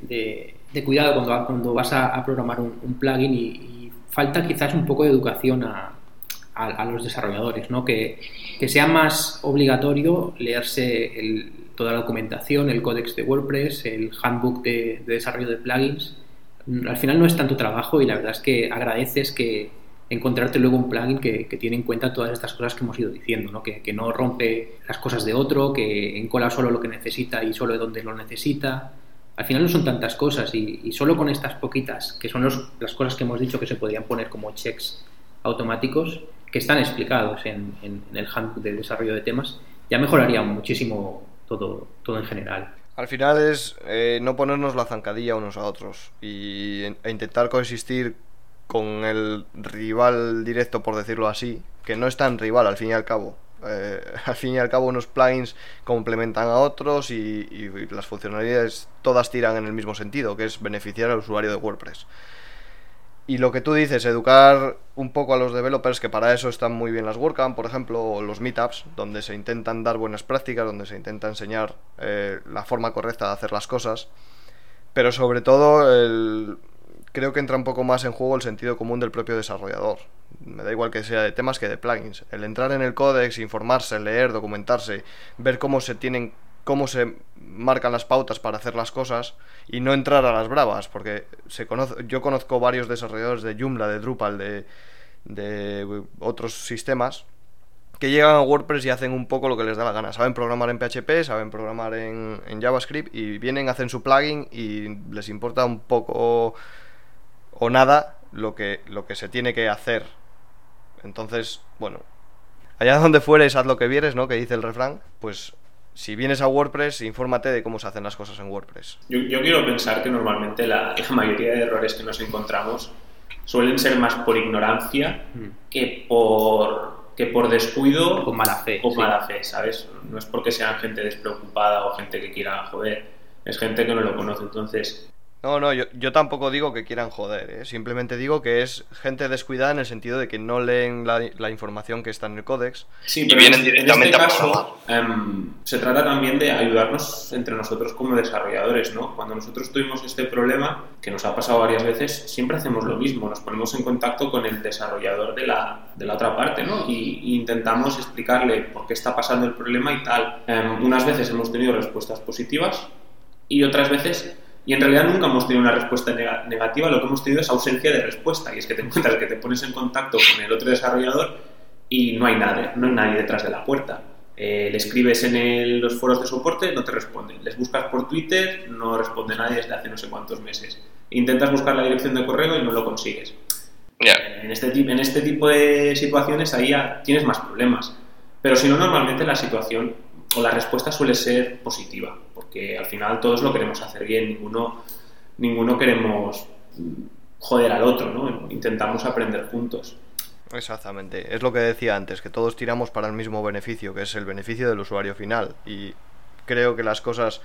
cuidado cuando, cuando vas a, programar un, plugin y falta quizás un poco de educación a a, los desarrolladores, ¿no? que, sea más obligatorio leerse toda la documentación, el códex de WordPress, el handbook de, desarrollo de plugins. Al final no es tanto trabajo y la verdad es que agradeces que encontrarte luego un plugin que, tiene en cuenta todas estas cosas que hemos ido diciendo, ¿no? Que, no rompe las cosas de otro, que encola solo lo que necesita y solo de donde lo necesita. Al final no son tantas cosas y, solo con estas poquitas, que son las cosas que hemos dicho que se podrían poner como checks automáticos, que están explicados en, el handbook de desarrollo de temas, ya mejoraría muchísimo todo, todo en general. Al final es eh, no ponernos la zancadilla unos a otros y, e intentar coexistir con el rival directo, por decirlo así, que no es tan rival al fin y al cabo. Eh, al fin y al cabo unos plugins complementan a otros y, las funcionalidades todas tiran en el mismo sentido, que es beneficiar al usuario de WordPress. Y lo que tú dices, educar un poco a los developers, que para eso están muy bien las WordCamp, por ejemplo, o los meetups, donde se intentan dar buenas prácticas, donde se intenta enseñar eh, la forma correcta de hacer las cosas. Pero sobre todo, creo que entra un poco más en juego el sentido común del propio desarrollador. Me da igual que sea de temas que de plugins. El entrar en el códex, informarse, leer, documentarse, ver cómo se tienen cómo se marcan las pautas para hacer las cosas y no entrar a las bravas, porque se conoce, yo conozco varios desarrolladores de Joomla, de Drupal, de, de otros sistemas que llegan a WordPress y hacen un poco lo que les da la gana. Saben programar en PHP, saben programar en, en JavaScript y vienen, hacen su plugin y les importa un poco o nada lo que, lo que se tiene que hacer. Entonces, bueno, allá donde fueres, haz lo que vieres, ¿no? Que dice el refrán, pues si vienes a WordPress, infórmate de cómo se hacen las cosas en WordPress. Yo, quiero pensar que normalmente la, mayoría de errores que nos encontramos suelen ser más por ignorancia mm. que por que por descuido o mala fe. O mala fe, ¿sabes? No es porque sean gente despreocupada o gente que quiera joder, es gente que no lo conoce. Entonces, no, no, yo, yo tampoco digo que quieran joder, ¿eh? simplemente digo que es gente descuidada en el sentido de que no leen la, información que está en el códex sí, y vienen directamente en este caso, em, se trata también de ayudarnos entre nosotros como desarrolladores, ¿no? Cuando nosotros tuvimos este problema, que nos ha pasado varias veces, siempre hacemos lo mismo, nos ponemos en contacto con el desarrollador de la, de la otra parte, ¿no? Y, intentamos explicarle por qué está pasando el problema y tal. Em, unas veces hemos tenido respuestas positivas y otras veces y en realidad nunca hemos tenido una respuesta negativa, lo que hemos tenido es ausencia de respuesta. Y es que te encuentras que te pones en contacto con el otro desarrollador y no hay nadie, no hay nadie detrás de la puerta. Eh, le escribes en los foros de soporte, no te responden. Les buscas por Twitter, no responde nadie desde hace no sé cuántos meses. Intentas buscar la dirección de correo y no lo consigues. En, este, en este tipo de situaciones ahí ya tienes más problemas. Pero si no, normalmente la situación o la respuesta suele ser positiva, porque al final todos lo queremos hacer bien, ninguno, ninguno queremos joder al otro, ¿no? Intentamos aprender juntos. Exactamente, es lo que decía antes, que todos tiramos para el mismo beneficio, que es el beneficio del usuario final. Y creo que las cosas,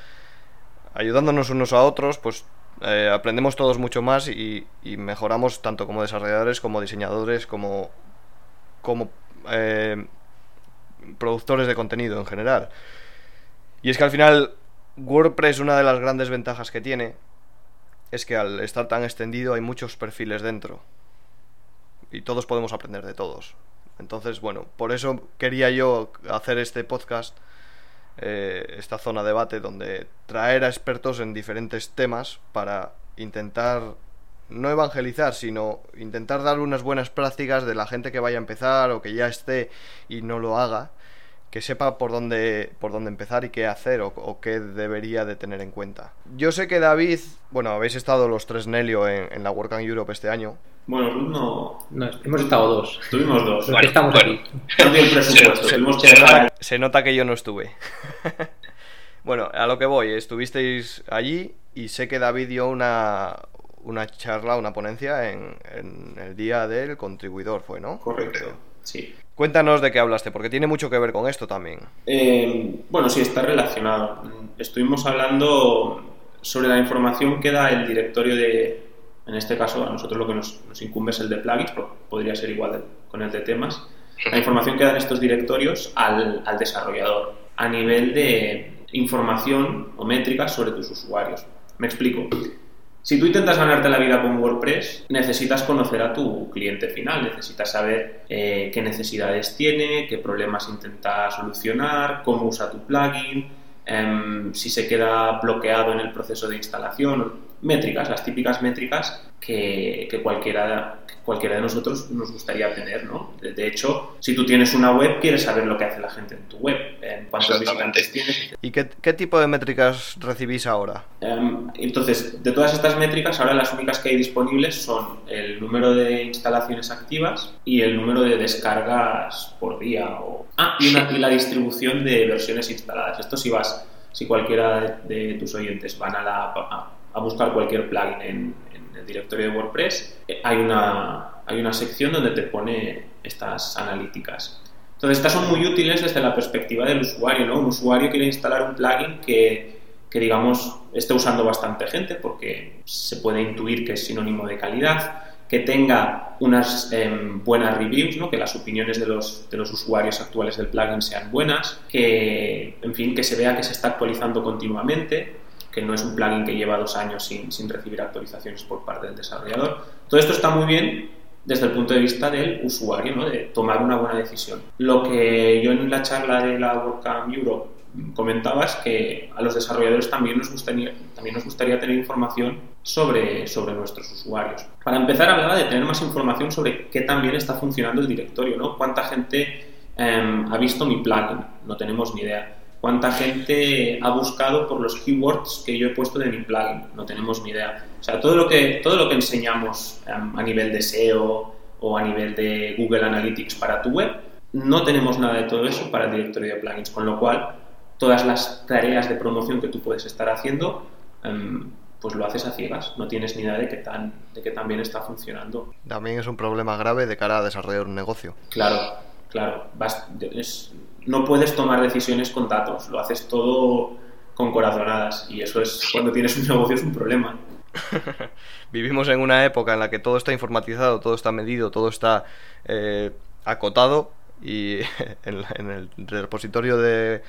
ayudándonos unos a otros, pues eh, aprendemos todos mucho más y, mejoramos tanto como desarrolladores, como diseñadores, como, como eh, productores de contenido en general. Y es que al final WordPress una de las grandes ventajas que tiene es que al estar tan extendido hay muchos perfiles dentro. Y todos podemos aprender de todos. Entonces, bueno, por eso quería yo hacer este podcast eh, esta zona de debate donde traer a expertos en diferentes temas para intentar no evangelizar, sino intentar dar unas buenas prácticas de la gente que vaya a empezar o que ya esté y no lo haga, que sepa por dónde, por dónde empezar y qué hacer o, qué debería de tener en cuenta. Yo sé que David, bueno, habéis estado los tres Nelio en, en la WordCamp Europe este año. Bueno, no... no... hemos estado dos. Tuvimos dos. estamos aquí. se, nota que yo no estuve. bueno, a lo que voy, estuvisteis allí y sé que David dio una, una charla, una ponencia en, el día del contribuidor, fue, ¿no? Correcto, sí. Cuéntanos de qué hablaste, porque tiene mucho que ver con esto también. Eh, bueno, sí, está relacionado. Estuvimos hablando sobre la información que da el directorio de, en este caso a nosotros lo que nos, incumbe es el de plugins, pero podría ser igual con el de temas, la información que dan estos directorios al, al desarrollador a nivel de información o métricas sobre tus usuarios. Me explico. Si tú intentas ganarte la vida con WordPress, necesitas conocer a tu cliente final, necesitas saber eh, qué necesidades tiene, qué problemas intenta solucionar, cómo usa tu plugin, em, si se queda bloqueado en el proceso de instalación, métricas, las típicas métricas que, cualquiera, cualquiera de nosotros nos gustaría tener, ¿no? De, hecho, si tú tienes una web, quieres saber lo que hace la gente en tu web, en cuántos visitantes tienes. ¿Y qué, tipo de métricas recibís ahora? Em, entonces, de todas estas métricas, ahora las únicas que hay disponibles son el número de instalaciones activas y el número de descargas por día. O... Ah, y, la distribución de versiones instaladas. Esto si vas, si cualquiera de, tus oyentes van a la a buscar cualquier plugin en, el directorio de WordPress, eh, hay una, hay una sección donde te pone estas analíticas. Entonces, estas son muy útiles desde la perspectiva del usuario, ¿no? Un usuario quiere instalar un plugin que, que digamos, esté usando bastante gente porque se puede intuir que es sinónimo de calidad, que tenga unas em, buenas reviews, ¿no? que las opiniones de los, de los usuarios actuales del plugin sean buenas, que, en fin, que se vea que se está actualizando continuamente, que no es un plugin que lleva dos años sin, sin recibir actualizaciones por parte del desarrollador. Todo esto está muy bien desde el punto de vista del usuario, ¿no? de tomar una buena decisión. Lo que yo en la charla de la WordCamp Europe comentaba es que a los desarrolladores también nos gustaría, también nos gustaría tener información sobre, sobre nuestros usuarios. Para empezar, hablaba de tener más información sobre qué también está funcionando el directorio, ¿no? cuánta gente em, ha visto mi plugin, no tenemos ni idea cuánta gente ha buscado por los keywords que yo he puesto de mi plugin, no tenemos ni idea. O sea, todo lo que, todo lo que enseñamos a nivel de SEO o a nivel de Google Analytics para tu web, no tenemos nada de todo eso para el directorio de plugins, con lo cual todas las tareas de promoción que tú puedes estar haciendo, em, pues lo haces a ciegas, no tienes ni idea de que tan, de que tan bien está funcionando. También es un problema grave de cara a desarrollar un negocio. Claro, claro. es, no puedes tomar decisiones con datos, lo haces todo con corazonadas y eso es cuando tienes un negocio es un problema. Vivimos en una época en la que todo está informatizado, todo está medido, todo está eh, acotado y en, el repositorio de,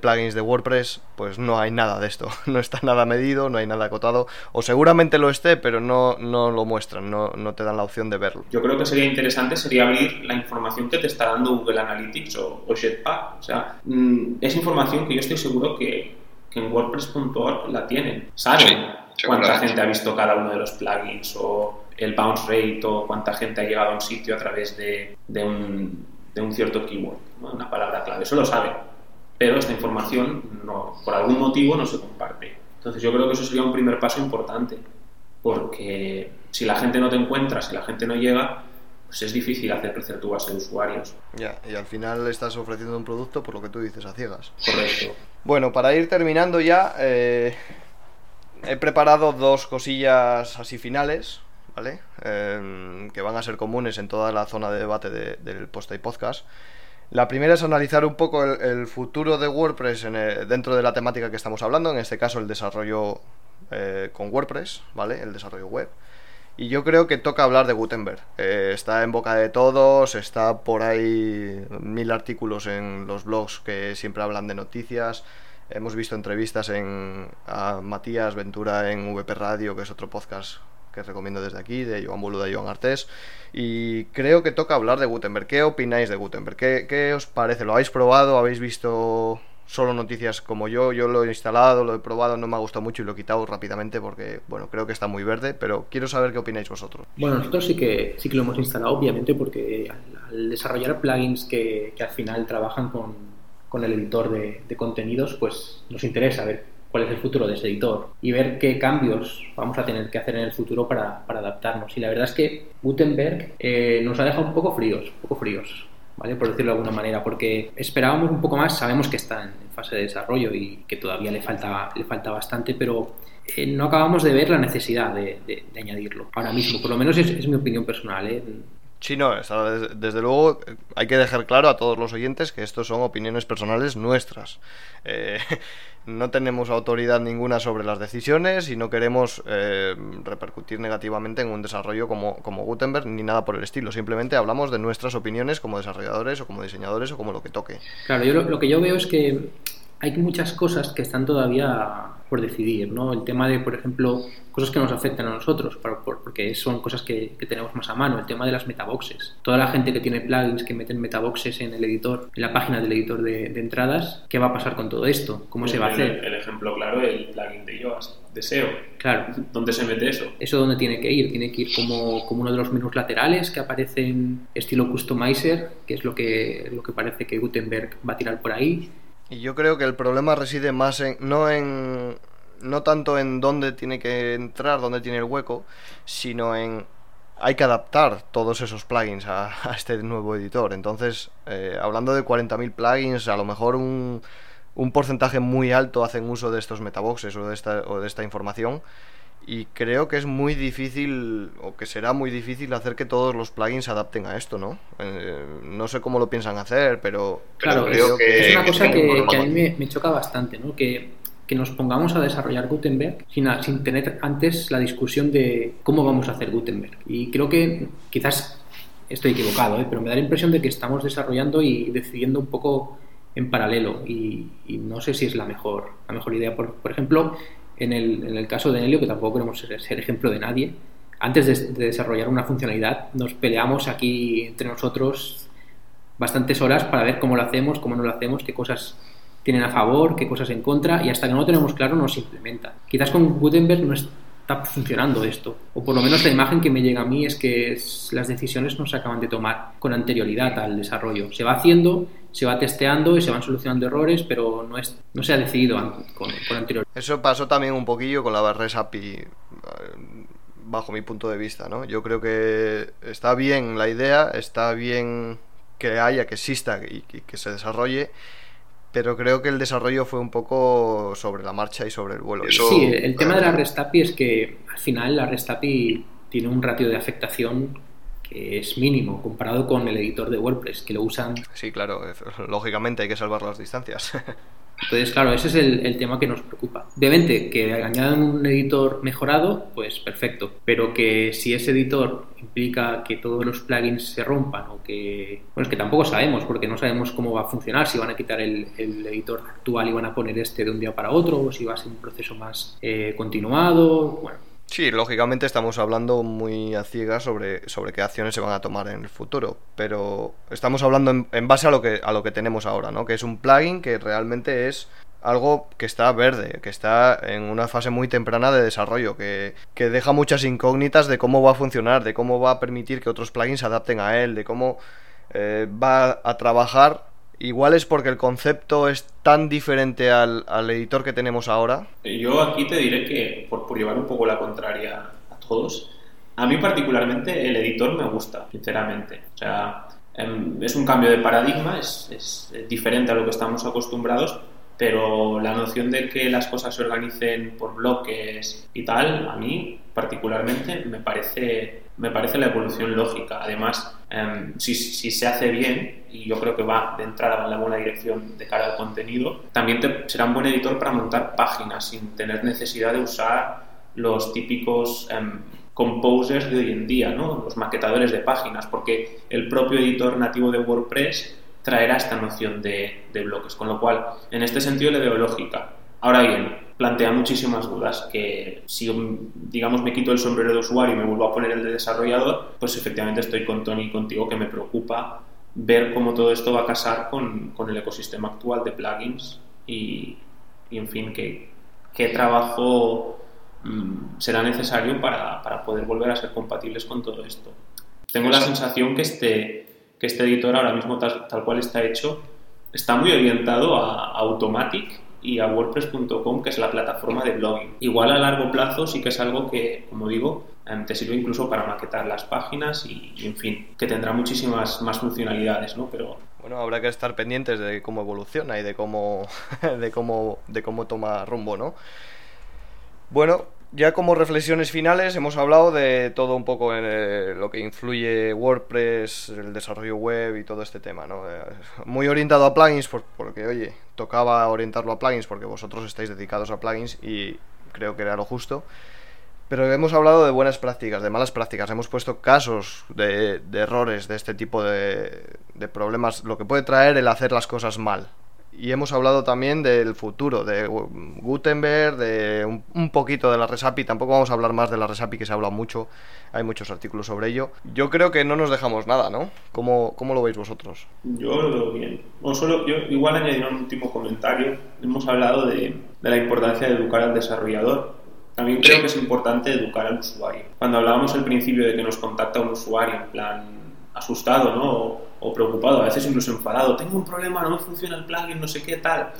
plugins de WordPress pues no hay nada de esto, no está nada medido, no hay nada acotado o seguramente lo esté pero no, no lo muestran, no, no, te dan la opción de verlo. Yo creo que sería interesante sería abrir la información que te está dando Google Analytics o, Jetpack, o sea, mm, es información que yo estoy seguro que, que en WordPress.org la tienen, saben cuánta gente ha visto cada uno de los plugins o el bounce rate o cuánta gente ha llegado a un sitio a través de, de un de un cierto keyword, una palabra clave. Eso lo sabe, pero esta información no, por algún motivo no se comparte. Entonces yo creo que eso sería un primer paso importante, porque si la gente no te encuentra, si la gente no llega, pues es difícil hacer crecer tu base de usuarios. Ya, y al final estás ofreciendo un producto por lo que tú dices a ciegas. Correcto. Bueno, para ir terminando ya, eh, he preparado dos cosillas así finales. Em, que van a ser comunes en toda la zona de debate del post y podcast. La primera es analizar un poco el, futuro de WordPress dentro de la temática que estamos hablando, en este caso el desarrollo eh, con WordPress, ¿vale? El desarrollo web. Y yo creo que toca hablar de Gutenberg. Eh, está en boca de todos, está por ahí mil artículos en los blogs que siempre hablan de noticias. Hemos visto entrevistas en, a Matías Ventura en VP Radio, que es otro podcast que recomiendo desde aquí, de Joan Boluda y Joan Artés. Y creo que toca hablar de Gutenberg. ¿Qué opináis de Gutenberg? ¿Qué, os parece? ¿Lo habéis probado? ¿Habéis visto solo noticias como yo. Yo lo he instalado, lo he probado, no me ha gustado mucho y lo he quitado rápidamente porque, bueno, creo que está muy verde, pero quiero saber qué opináis vosotros. Bueno, nosotros sí que, sí que lo hemos instalado, obviamente, porque al, desarrollar plugins que, al final trabajan con, con el editor de contenidos, pues nos interesa ver cuál es el futuro de ese editor y ver qué cambios vamos a tener que hacer en el futuro para, para adaptarnos. Y la verdad es que Gutenberg eh, nos ha dejado un poco fríos, un poco fríos. ¿Vale? Por decirlo de alguna manera, porque esperábamos un poco más, sabemos que está en fase de desarrollo y que todavía le falta, le falta bastante, pero eh, no acabamos de ver la necesidad de, de, añadirlo ahora mismo, por lo menos es, es mi opinión personal. ¿eh? Sí, no, desde, luego hay que dejar claro a todos los oyentes que estos son opiniones personales nuestras. Eh, no tenemos autoridad ninguna sobre las decisiones y no queremos eh, repercutir negativamente en un desarrollo como, como Gutenberg ni nada por el estilo. Simplemente hablamos de nuestras opiniones como desarrolladores o como diseñadores o como lo que toque. Claro, yo lo que yo veo es que hay muchas cosas que están todavía por decidir, ¿no? El tema de, por ejemplo, cosas que nos afectan a nosotros, porque son cosas que, tenemos más a mano, el tema de las metaboxes. Toda la gente que tiene plugins que meten metaboxes en el editor, en la página del editor de, entradas, ¿qué va a pasar con todo esto? ¿Cómo se va a hacer? El, ejemplo claro, el plugin de Yoast, de SEO. Claro. ¿Dónde se mete eso? ¿Eso dónde tiene que ir? Tiene que ir como, como uno de los menús laterales que aparecen estilo customizer, que es lo que, lo que parece que Gutenberg va a tirar por ahí y yo creo que el problema reside más en no en no tanto en dónde tiene que entrar, dónde tiene el hueco, sino en hay que adaptar todos esos plugins a, este nuevo editor. Entonces, eh, hablando de 40.000 plugins, a lo mejor un, un porcentaje muy alto hacen uso de estos metaboxes o de esta, o de esta información y creo que es muy difícil o que será muy difícil hacer que todos los plugins se adapten a esto, ¿no? Eh, no sé cómo lo piensan hacer, pero claro, creo que, es una cosa que, a mí me, choca bastante, ¿no? Que, que, nos pongamos a desarrollar Gutenberg sin, sin tener antes la discusión de cómo vamos a hacer Gutenberg. Y creo que quizás estoy equivocado, ¿eh? pero me da la impresión de que estamos desarrollando y decidiendo un poco en paralelo y, no sé si es la mejor, la mejor idea. Por, por ejemplo, en el, en el caso de Nelio, que tampoco queremos ser, ejemplo de nadie, antes de, desarrollar una funcionalidad nos peleamos aquí entre nosotros bastantes horas para ver cómo lo hacemos, cómo no lo hacemos, qué cosas tienen a favor, qué cosas en contra, y hasta que no lo tenemos claro no se implementa. Quizás con Gutenberg no está funcionando esto, o por lo menos la imagen que me llega a mí es que las decisiones no se acaban de tomar con anterioridad al desarrollo. Se va haciendo se va testeando y se van solucionando errores, pero no, es, no se ha decidido con, con anterioridad. Eso pasó también un poquillo con la REST API, eh, bajo mi punto de vista, ¿no? Yo creo que está bien la idea, está bien que haya, que exista y, que se desarrolle, pero creo que el desarrollo fue un poco sobre la marcha y sobre el vuelo. Sí, el tema de la REST API es que al final la REST API tiene un ratio de afectación que es mínimo comparado con el editor de WordPress, que lo usan. Sí, claro, lógicamente hay que salvar las distancias. Entonces, claro, ese es el, tema que nos preocupa. Obviamente, que añadan un editor mejorado, pues perfecto. Pero que si ese editor implica que todos los plugins se rompan o que... Bueno, es que tampoco sabemos, porque no sabemos cómo va a funcionar, si van a quitar el, editor actual y van a poner este de un día para otro, o si va a ser un proceso más eh, continuado. Bueno, Sí, lógicamente estamos hablando muy a ciegas sobre, sobre qué acciones se van a tomar en el futuro, pero estamos hablando en, base a lo, que, a lo que tenemos ahora, ¿no? Que es un plugin que realmente es algo que está verde, que está en una fase muy temprana de desarrollo, que, que deja muchas incógnitas de cómo va a funcionar, de cómo va a permitir que otros plugins se adapten a él, de cómo eh, va a trabajar Igual es porque el concepto es tan diferente al, editor que tenemos ahora. Yo aquí te diré que, por, por, llevar un poco la contraria a todos, a mí particularmente el editor me gusta, sinceramente. O sea, em, es un cambio de paradigma, es, es, diferente a lo que estamos acostumbrados, pero la noción de que las cosas se organicen por bloques y tal, a mí particularmente me parece, me parece la evolución lógica. Además, em, si, se hace bien, y yo creo que va de entrada en la buena dirección de cara al contenido, también te, será un buen editor para montar páginas sin tener necesidad de usar los típicos em, composers de hoy en día, los maquetadores de páginas, porque el propio editor nativo de WordPress traerá esta noción de, de bloques, con lo cual en este sentido le veo lógica. Ahora bien, plantea muchísimas dudas que si digamos me quito el sombrero de usuario y me vuelvo a poner el de desarrollador, pues efectivamente estoy con Tony y contigo que me preocupa ver cómo todo esto va a casar con, con el ecosistema actual de plugins y, en fin, qué, qué trabajo mm, será necesario para, para, poder volver a ser compatibles con todo esto. Tengo la sensación que este, que este editor ahora mismo tal, tal cual está hecho está muy orientado a, Automatic y a WordPress.com, que es la plataforma de blogging. Igual a largo plazo sí que es algo que, como digo, em, te sirve incluso para maquetar las páginas y, en fin, que tendrá muchísimas más funcionalidades, ¿no? Pero bueno, habrá que estar pendientes de cómo evoluciona y de cómo de cómo de cómo toma rumbo, ¿no? Bueno, ya como reflexiones finales hemos hablado de todo un poco en eh, lo que influye WordPress, el desarrollo web y todo este tema, ¿no? Eh, muy orientado a plugins porque, oye, tocaba orientarlo a plugins porque vosotros estáis dedicados a plugins y creo que era lo justo. Pero hemos hablado de buenas prácticas, de malas prácticas, hemos puesto casos de, errores, de este tipo de, de problemas, lo que puede traer el hacer las cosas mal, y hemos hablado también del futuro, de Gutenberg, de un, poquito de la Resapi. Tampoco vamos a hablar más de la Resapi, que se habla mucho. Hay muchos artículos sobre ello. Yo creo que no nos dejamos nada, ¿no? ¿Cómo, cómo lo veis vosotros? Yo lo veo bien. Solo, yo igual añadir un último comentario. Hemos hablado de, de la importancia de educar al desarrollador. También creo que es importante educar al usuario. Cuando hablábamos al principio de que nos contacta un usuario en plan asustado, ¿no? o preocupado, a veces incluso enfadado, tengo un problema, no me funciona el plugin, no sé qué tal.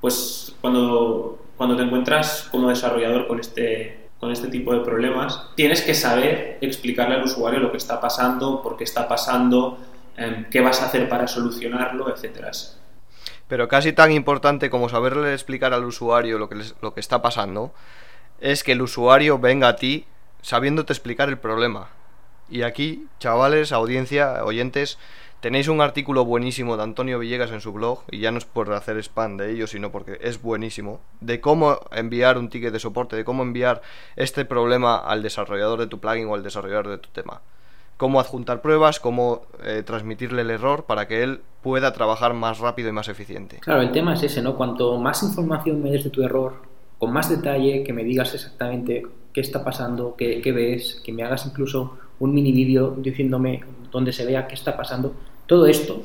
Pues cuando, cuando te encuentras como desarrollador con este, con este tipo de problemas, tienes que saber explicarle al usuario lo que está pasando, por qué está pasando, em, qué vas a hacer para solucionarlo, etcétera. Pero casi tan importante como saberle explicar al usuario lo que, lo que está pasando, es que el usuario venga a ti sabiéndote explicar el problema. Y aquí, chavales, audiencia, oyentes, Tenéis un artículo buenísimo de Antonio Villegas en su blog, y ya no es por hacer spam de ello, sino porque es buenísimo, de cómo enviar un ticket de soporte, de cómo enviar este problema al desarrollador de tu plugin o al desarrollador de tu tema. Cómo adjuntar pruebas, cómo eh, transmitirle el error para que él pueda trabajar más rápido y más eficiente. Claro, el tema es ese, ¿no? Cuanto más información me des de tu error, con más detalle, que me digas exactamente qué está pasando, qué, qué ves, que me hagas incluso un mini vídeo diciéndome donde se vea qué está pasando, todo esto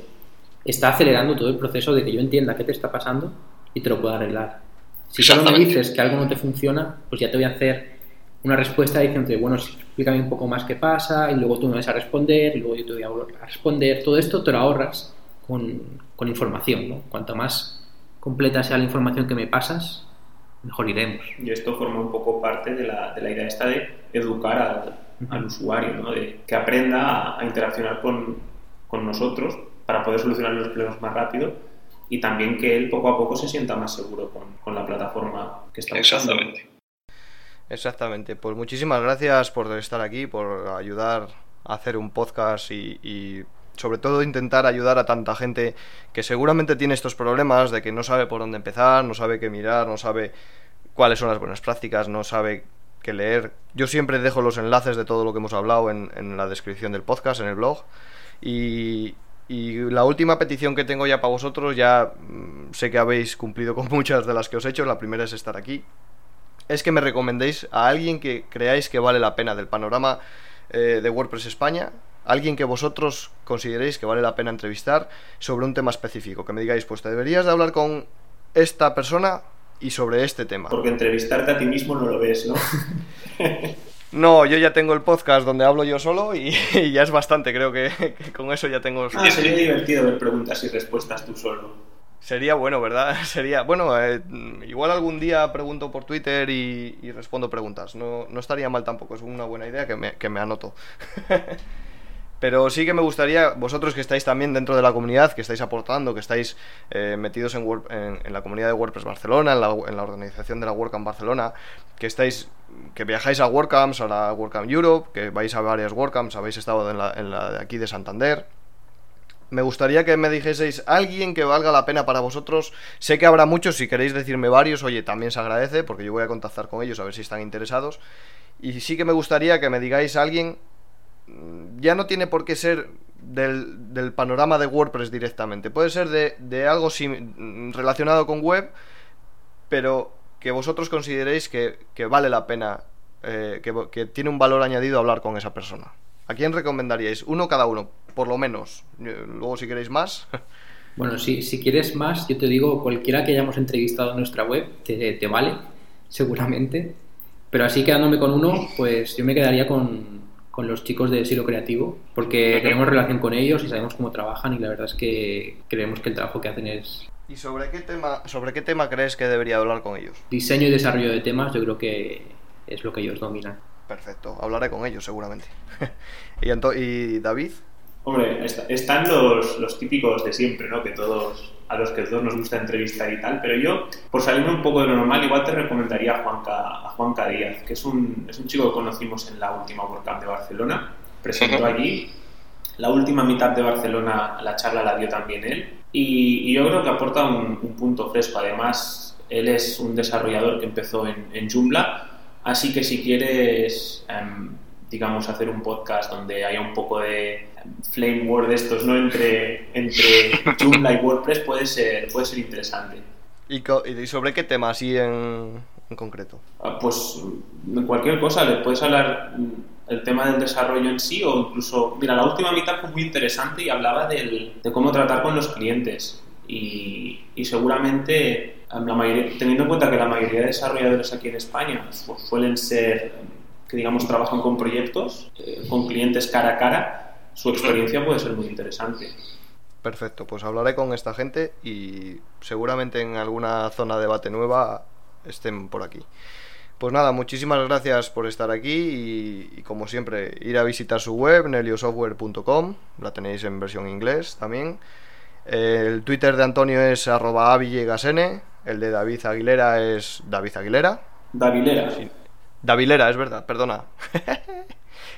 está acelerando todo el proceso de que yo entienda qué te está pasando y te lo pueda arreglar. Si solo me dices que algo no te funciona, pues ya te voy a hacer una respuesta diciendo, bueno, explícame un poco más qué pasa, y luego tú me vas a responder, y luego yo te voy a responder. Todo esto te lo ahorras con, con información, ¿no? Cuanto más completa sea la información que me pasas, mejor iremos. Y esto forma un poco parte de la, de la idea esta de educar al, al usuario, ¿no? De que aprenda a interaccionar con, con nosotros para poder solucionar los problemas más rápido y también que él poco a poco se sienta más seguro con, la plataforma que está usando. Exactamente. Exactamente. Pues muchísimas gracias por estar aquí, por ayudar a hacer un podcast y, sobre todo intentar ayudar a tanta gente que seguramente tiene estos problemas de que no sabe por dónde empezar, no sabe qué mirar, no sabe cuáles son las buenas prácticas, no sabe qué leer. Yo siempre dejo los enlaces de todo lo que hemos hablado en, en la descripción del podcast, en el blog. Y, la última petición que tengo ya para vosotros, ya mm, sé que habéis cumplido con muchas de las que os he hecho, la primera es estar aquí, es que me recomendéis a alguien que creáis que vale la pena del panorama eh, de WordPress España, alguien que vosotros consideréis que vale la pena entrevistar sobre un tema específico, que me digáis, pues te deberías de hablar con esta persona y sobre este tema. Porque entrevistarte a ti mismo no lo ves, ¿no? No, yo ya tengo el podcast donde hablo yo solo y, ya es bastante, creo que, con eso ya tengo... Ah, sería divertido ver preguntas y respuestas tú solo. Sería bueno, ¿verdad? Sería, bueno, eh, igual algún día pregunto por Twitter y, respondo preguntas. No, no, estaría mal tampoco, es una buena idea que me, que me anoto. Pero sí que me gustaría, vosotros que estáis también dentro de la comunidad, que estáis aportando, que estáis eh, metidos en, en, la comunidad de WordPress Barcelona, en la, organización de la WordCamp Barcelona, que estáis, que viajáis a WordCamps, a la WordCamp Europe, que vais a varias WordCamps, habéis estado en la, en de aquí de Santander. Me gustaría que me dijeseis alguien que valga la pena para vosotros. Sé que habrá muchos, si queréis decirme varios, oye, también se agradece, porque yo voy a contactar con ellos a ver si están interesados. Y sí que me gustaría que me digáis alguien ya no tiene por qué ser del, panorama de WordPress directamente. Puede ser de, algo mm, relacionado con web, pero que vosotros consideréis que, vale la pena, eh, que, tiene un valor añadido hablar con esa persona. ¿A quién recomendaríais? Uno cada uno, por lo menos. Luego si queréis más. Bueno, si, si quieres más, yo te digo, cualquiera que hayamos entrevistado en nuestra web te, te vale, seguramente. Pero así quedándome con uno, pues yo me quedaría con, con los chicos de Silo Creativo, porque tenemos relación con ellos y sabemos cómo trabajan y la verdad es que creemos que el trabajo que hacen es ¿Y sobre qué tema, sobre qué tema crees que debería hablar con ellos? diseño y desarrollo de temas, yo creo que es lo que ellos dominan. Perfecto, hablaré con ellos seguramente. ¿Y, Anto- ¿Y David? Hombre, est- están los, los típicos de siempre, ¿no? Que todos, a los que todos nos gusta entrevistar y tal, pero yo, por salirme un poco de lo normal, igual te recomendaría a Juanca, a Juanca Díaz, que es un, es un chico que conocimos en la última WordCamp de Barcelona, presentó allí, la última mitad de Barcelona, la charla la dio también él, y, y yo creo que aporta un, un punto fresco, además, él es un desarrollador que empezó en, en Joomla, así que si quieres... em, digamos, hacer un podcast donde haya un poco de flame war de estos, ¿no? Entre, entre Joomla y WordPress puede ser, puede ser interesante. ¿Y, co- y sobre qué tema así en, en concreto? Ah, Pues de cualquier cosa, le puedes hablar mm, el tema del desarrollo en sí o incluso, mira, la última mitad fue muy interesante y hablaba del- de cómo tratar con los clientes y, y seguramente la mayoría- teniendo en cuenta que la mayoría de desarrolladores aquí en España su- suelen ser que digamos trabajan con proyectos, eh, con clientes cara a cara, su experiencia puede ser muy interesante. Perfecto, pues hablaré con esta gente y seguramente en alguna zona de debate nueva estén por aquí. Pues nada, muchísimas gracias por estar aquí y, y como siempre ir a visitar su web, neliosoftware.com, la tenéis en versión inglés también. El Twitter de Antonio es arroba avillegasn, el de David Aguilera es David Aguilera. Davilera. Davilera, es verdad, perdona.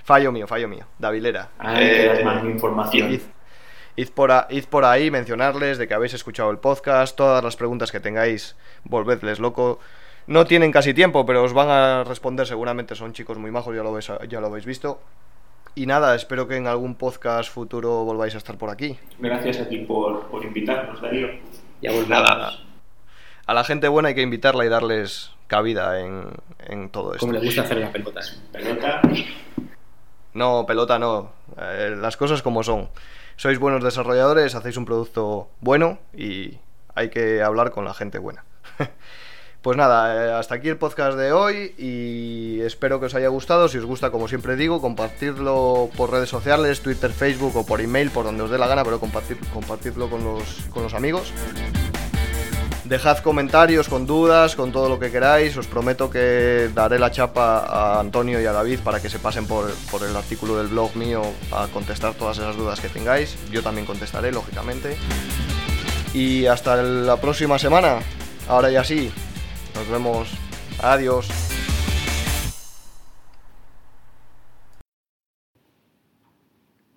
fallo mío, fallo mío. Davilera. Das Eh, más información. Id, id por a- id por ahí, mencionarles de que habéis escuchado el podcast, todas las preguntas que tengáis, volvedles loco. No tienen casi tiempo, pero os van a responder seguramente, son chicos muy majos, ya lo, veis- ya lo habéis visto. Y nada, espero que en algún podcast futuro volváis a estar por aquí. Gracias a ti por, por invitarnos, Darío. Ya volvemos. Nada. A la gente buena hay que invitarla y darles cabida en, en todo esto. Como le gusta hacer la pelota. Pelota. No, pelota no. Eh, las cosas como son. Sois buenos desarrolladores, hacéis un producto bueno y hay que hablar con la gente buena. pues nada, eh, hasta aquí el podcast de hoy y espero que os haya gustado. Si os gusta, como siempre digo, compartidlo por redes sociales, Twitter, Facebook o por email, por donde os dé la gana, pero compartir, compartidlo con los, con los amigos. Dejad comentarios con dudas, con todo lo que queráis. Os prometo que daré la chapa a Antonio y a David para que se pasen por, por el artículo del blog mío a contestar todas esas dudas que tengáis. Yo también contestaré, lógicamente. Y hasta la próxima semana. Ahora ya sí. Nos vemos. Adiós.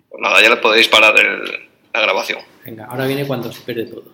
Pues nada, ya le podéis parar la grabación. Venga, ahora viene cuando se pierde todo.